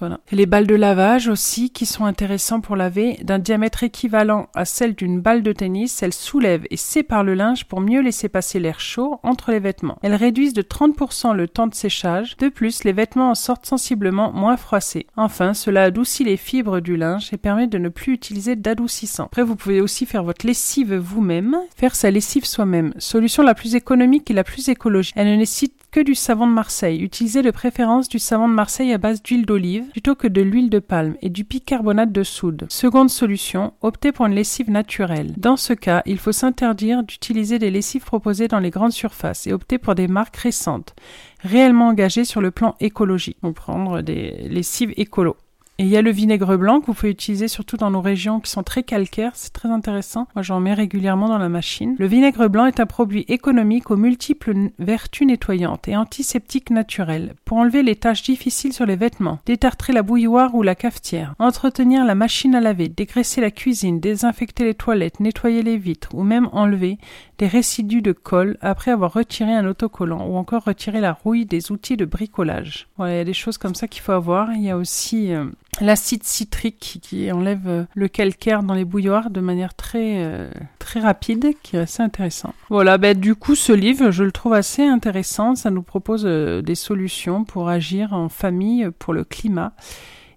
voilà. Et les balles de lavage aussi, qui sont intéressants pour laver, d'un diamètre équivalent à celle d'une balle de tennis, elles soulèvent et séparent le linge pour mieux laisser passer l'air chaud entre les vêtements. Elles réduisent de 30% le temps de séchage. De plus, les vêtements en sortent sensiblement moins froissés. Enfin, cela adoucit les fibres du linge et permet de ne plus utiliser d'adoucissant. Après, vous pouvez aussi faire votre lessive vous-même, faire sa lessive soi-même. Solution la plus économique et la plus écologique. Elle ne nécessite que du savon de Marseille. Utilisez de préférence du savon de Marseille à base d'huile d'olive plutôt que de l'huile de palme et du bicarbonate de soude. Seconde solution, optez pour une lessive naturelle. Dans ce cas, il faut s'interdire d'utiliser des lessives proposées dans les grandes surfaces et opter pour des marques récentes, réellement engagées sur le plan écologique. On prendre des lessives écolo. Et il y a le vinaigre blanc que vous pouvez utiliser surtout dans nos régions qui sont très calcaires, c'est très intéressant. Moi j'en mets régulièrement dans la machine. Le vinaigre blanc est un produit économique aux multiples vertus nettoyantes et antiseptiques naturelles pour enlever les taches difficiles sur les vêtements, détartrer la bouilloire ou la cafetière, entretenir la machine à laver, dégraisser la cuisine, désinfecter les toilettes, nettoyer les vitres ou même enlever des résidus de colle après avoir retiré un autocollant ou encore retirer la rouille des outils de bricolage. Voilà, il y a des choses comme ça qu'il faut avoir. Il y a aussi euh, l'acide citrique qui enlève euh, le calcaire dans les bouilloires de manière très euh, très rapide, qui est assez intéressant. Voilà, ben du coup ce livre, je le trouve assez intéressant. Ça nous propose des solutions pour agir en famille pour le climat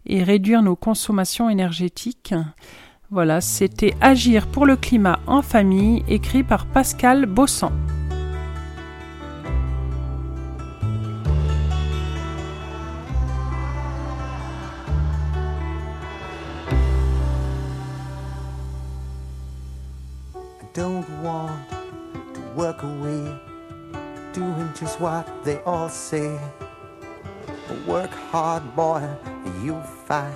et réduire nos consommations énergétiques. Voilà, c'était Agir pour le climat en famille, écrit par Pascal Bossan. Don't want to work away, doing just what they all say. Work hard, boy, you'll find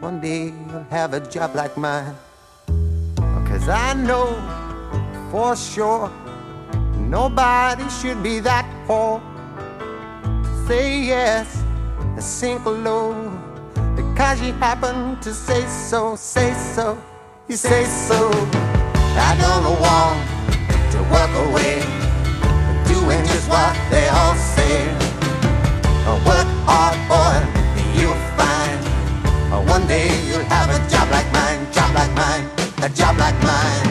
one day you'll have a job like mine. Cause I know for sure nobody should be that poor. Say yes sink low because you happen to say so, say so, you say so. I don't want to walk away, doing just what they all say. Uh, Work hard, boy, you'll find uh, one day you'll have a job like mine, job like mine, a job like mine.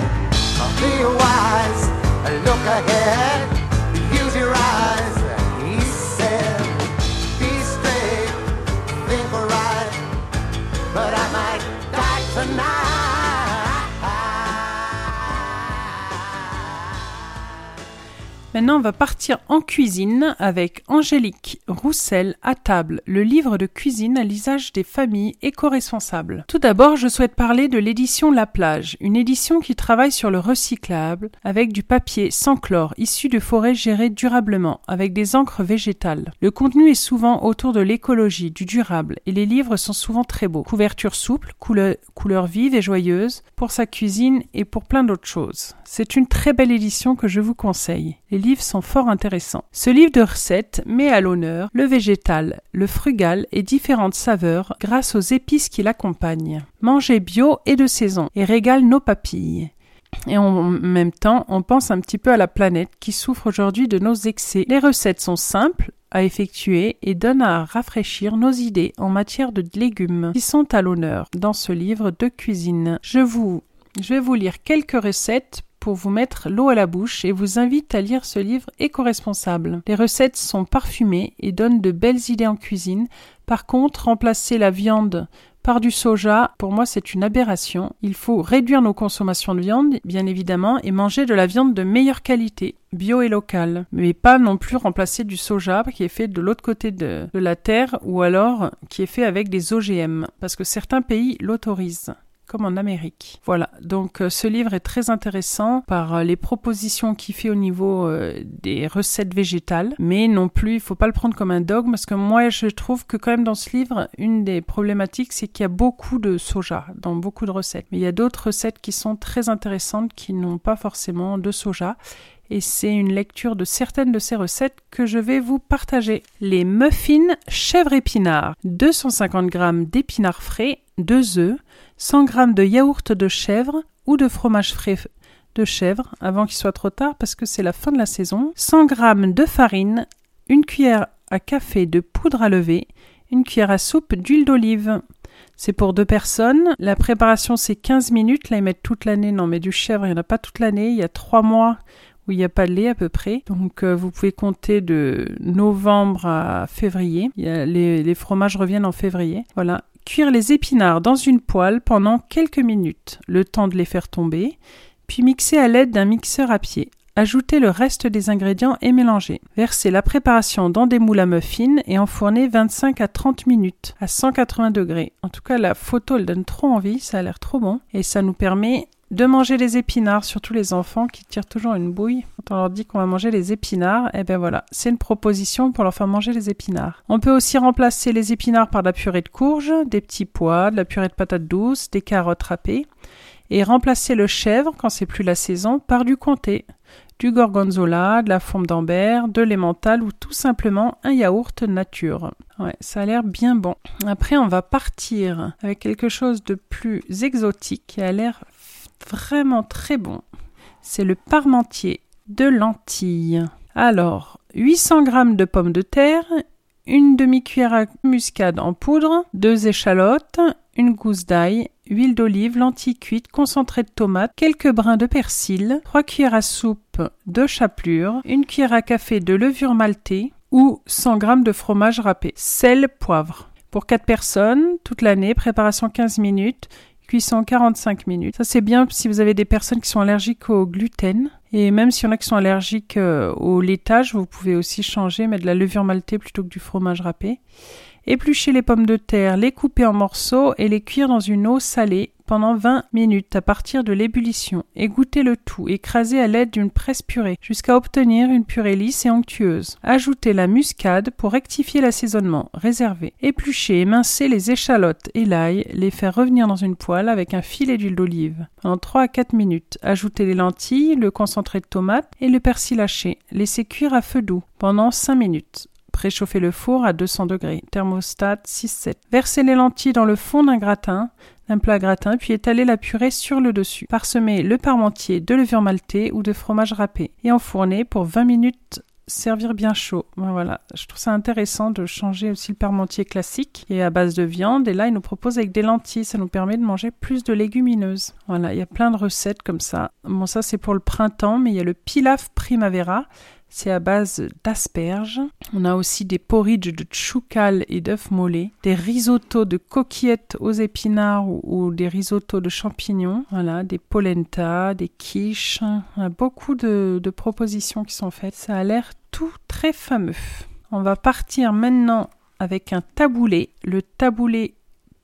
Maintenant, on va partir en cuisine avec Angélique Roussel à table, le livre de cuisine à l'usage des familles éco-responsables. Tout d'abord, je souhaite parler de l'édition La Plage, une édition qui travaille sur le recyclable avec du papier sans chlore issu de forêts gérées durablement avec des encres végétales. Le contenu est souvent autour de l'écologie, du durable et les livres sont souvent très beaux. Couverture souple, couleur, couleur vive et joyeuse pour sa cuisine et pour plein d'autres choses. C'est une très belle édition que je vous conseille. Livres sont fort intéressants. Ce livre de recettes met à l'honneur le végétal, le frugal et différentes saveurs grâce aux épices qui l'accompagnent. Manger bio et de saison et régale nos papilles. Et en même temps, on pense un petit peu à la planète qui souffre aujourd'hui de nos excès. Les recettes sont simples à effectuer et donnent à rafraîchir nos idées en matière de légumes qui sont à l'honneur dans ce livre de cuisine. Je vous je vais vous lire quelques recettes pour vous mettre l'eau à la bouche et vous invite à lire ce livre éco-responsable. Les recettes sont parfumées et donnent de belles idées en cuisine. Par contre, remplacer la viande par du soja, pour moi c'est une aberration. Il faut réduire nos consommations de viande, bien évidemment, et manger de la viande de meilleure qualité bio et locale, mais pas non plus remplacer du soja qui est fait de l'autre côté de, de, la terre ou alors qui est fait avec des OGM, parce que certains pays l'autorisent comme en Amérique. Voilà, donc euh, ce livre est très intéressant par euh, les propositions qu'il fait au niveau euh, des recettes végétales, mais non plus, il faut pas le prendre comme un dogme, parce que moi je trouve que quand même dans ce livre, une des problématiques, c'est qu'il y a beaucoup de soja dans beaucoup de recettes. Mais il y a d'autres recettes qui sont très intéressantes qui n'ont pas forcément de soja et c'est une lecture de certaines de ces recettes que je vais vous partager. Les muffins chèvre épinard, 250 g d'épinards frais, 2 œufs, 100 g de yaourt de chèvre ou de fromage frais de chèvre avant qu'il soit trop tard parce que c'est la fin de la saison, 100 g de farine, une cuillère à café de poudre à lever, une cuillère à soupe d'huile d'olive. C'est pour deux personnes. La préparation, c'est 15 minutes. Là, ils mettent toute l'année. Non, mais du chèvre, il n'y en a pas toute l'année. Il y a trois mois où il n'y a pas de lait à peu près. Donc, euh, vous pouvez compter de novembre à février. les, fromages reviennent en février. Voilà. Cuire les épinards dans une poêle pendant quelques minutes, le temps de les faire tomber, puis mixer à l'aide d'un mixeur à pied. Ajoutez le reste des ingrédients et mélangez. Versez la préparation dans des moules à muffins et enfournez 25 à 30 minutes à 180 degrés. En tout cas, la photo, elle donne trop envie, ça a l'air trop bon et ça nous permet de manger les épinards, surtout les enfants qui tirent toujours une bouille. Quand on leur dit qu'on va manger les épinards, eh ben voilà, c'est une proposition pour leur faire manger les épinards. On peut aussi remplacer les épinards par de la purée de courge, des petits pois, de la purée de patates douces, des carottes râpées, et remplacer le chèvre, quand c'est plus la saison, par du comté, du gorgonzola, de la forme d'ambert, de l'emmental ou tout simplement un yaourt nature. Ouais, ça a l'air bien bon. Après, on va partir avec quelque chose de plus exotique qui a l'air vraiment très bon. C'est le parmentier de lentilles. Alors, 800 g de pommes de terre, une demi-cuillère à muscade en poudre, deux échalotes, une gousse d'ail, huile d'olive, lentilles cuites, concentré de tomate, quelques brins de persil, trois cuillères à soupe de chapelure, une cuillère à café de levure maltée ou 100 g de fromage râpé, sel, poivre. Pour 4 personnes, toute l'année, préparation 15 minutes, cuisson 45 minutes. Ça c'est bien si vous avez des personnes qui sont allergiques au gluten. Et même s'il y en a qui sont allergiques euh, au laitage, vous pouvez aussi changer, mettre de la levure maltée plutôt que du fromage râpé. Éplucher les pommes de terre, les couper en morceaux et les cuire dans une eau salée pendant 20 minutes à partir de l'ébullition. Égoutter le tout, écraser à l'aide d'une presse purée jusqu'à obtenir une purée lisse et onctueuse. Ajoutez la muscade pour rectifier l'assaisonnement. Réserver. Éplucher, émincer les échalotes et l'ail, les faire revenir dans une poêle avec un filet d'huile d'olive. Pendant 3 à 4 minutes, ajoutez les lentilles, le concentré de tomate et le persil haché. Laissez cuire à feu doux pendant 5 minutes. Préchauffez le four à 200 degrés. Thermostat 6-7. Versez les lentilles dans le fond d'un gratin, d'un plat gratin, puis étalez la purée sur le dessus. Parsemez le parmentier de levure maltée ou de fromage râpé et enfournez pour 20 minutes servir bien chaud. Ben voilà, je trouve ça intéressant de changer aussi le parmentier classique est à base de viande et là il nous propose avec des lentilles, ça nous permet de manger plus de légumineuses. Voilà, il y a plein de recettes comme ça. Bon ça c'est pour le printemps, mais il y a le pilaf primavera c'est à base d'asperges. On a aussi des porridge de tchoukal et d'œufs mollets, des risottos de coquillettes aux épinards ou, des risottos de champignons, voilà, des polenta, des quiches. On a beaucoup de, de propositions qui sont faites. Ça a l'air tout très fameux. On va partir maintenant avec un taboulé. Le taboulé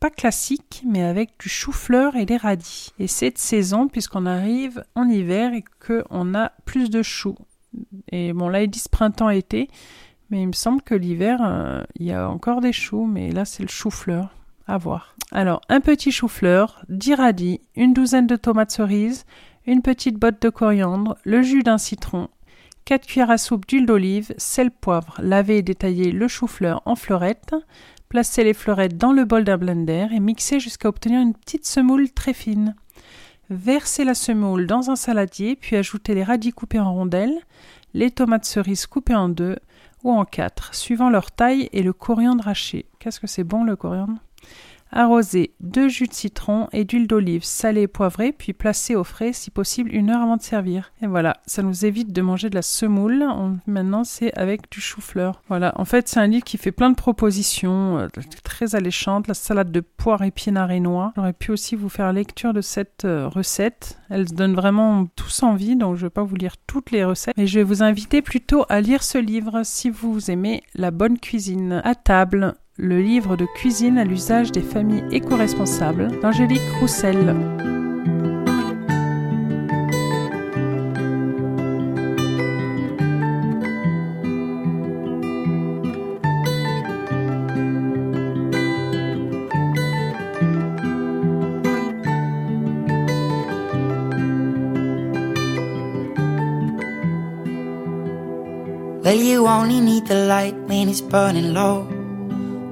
pas classique, mais avec du chou-fleur et des radis. Et c'est de saison puisqu'on arrive en hiver et qu'on a plus de choux. Et bon, là, ils disent printemps-été, mais il me semble que l'hiver, euh, il y a encore des choux, mais là, c'est le chou-fleur. À voir. Alors, un petit chou-fleur, 10 radis, une douzaine de tomates cerises, une petite botte de coriandre, le jus d'un citron, 4 cuillères à soupe d'huile d'olive, sel, poivre. Lavez et détaillez le chou-fleur en fleurettes. Placez les fleurettes dans le bol d'un blender et mixez jusqu'à obtenir une petite semoule très fine. Versez la semoule dans un saladier, puis ajoutez les radis coupés en rondelles, les tomates cerises coupées en deux ou en quatre, suivant leur taille, et le coriandre haché. Qu'est-ce que c'est bon le coriandre? Arroser de jus de citron et d'huile d'olive salée et poivrée, puis placer au frais, si possible, une heure avant de servir. Et voilà, ça nous évite de manger de la semoule. Maintenant, c'est avec du chou-fleur. Voilà, en fait, c'est un livre qui fait plein de propositions euh, très alléchantes. La salade de poire, épinards et noix. J'aurais pu aussi vous faire lecture de cette euh, recette. Elle donne vraiment tous envie, donc je ne vais pas vous lire toutes les recettes. Mais je vais vous inviter plutôt à lire ce livre si vous aimez la bonne cuisine. À table, le livre de cuisine à l'usage des familles éco-responsables d'Angélique Roussel.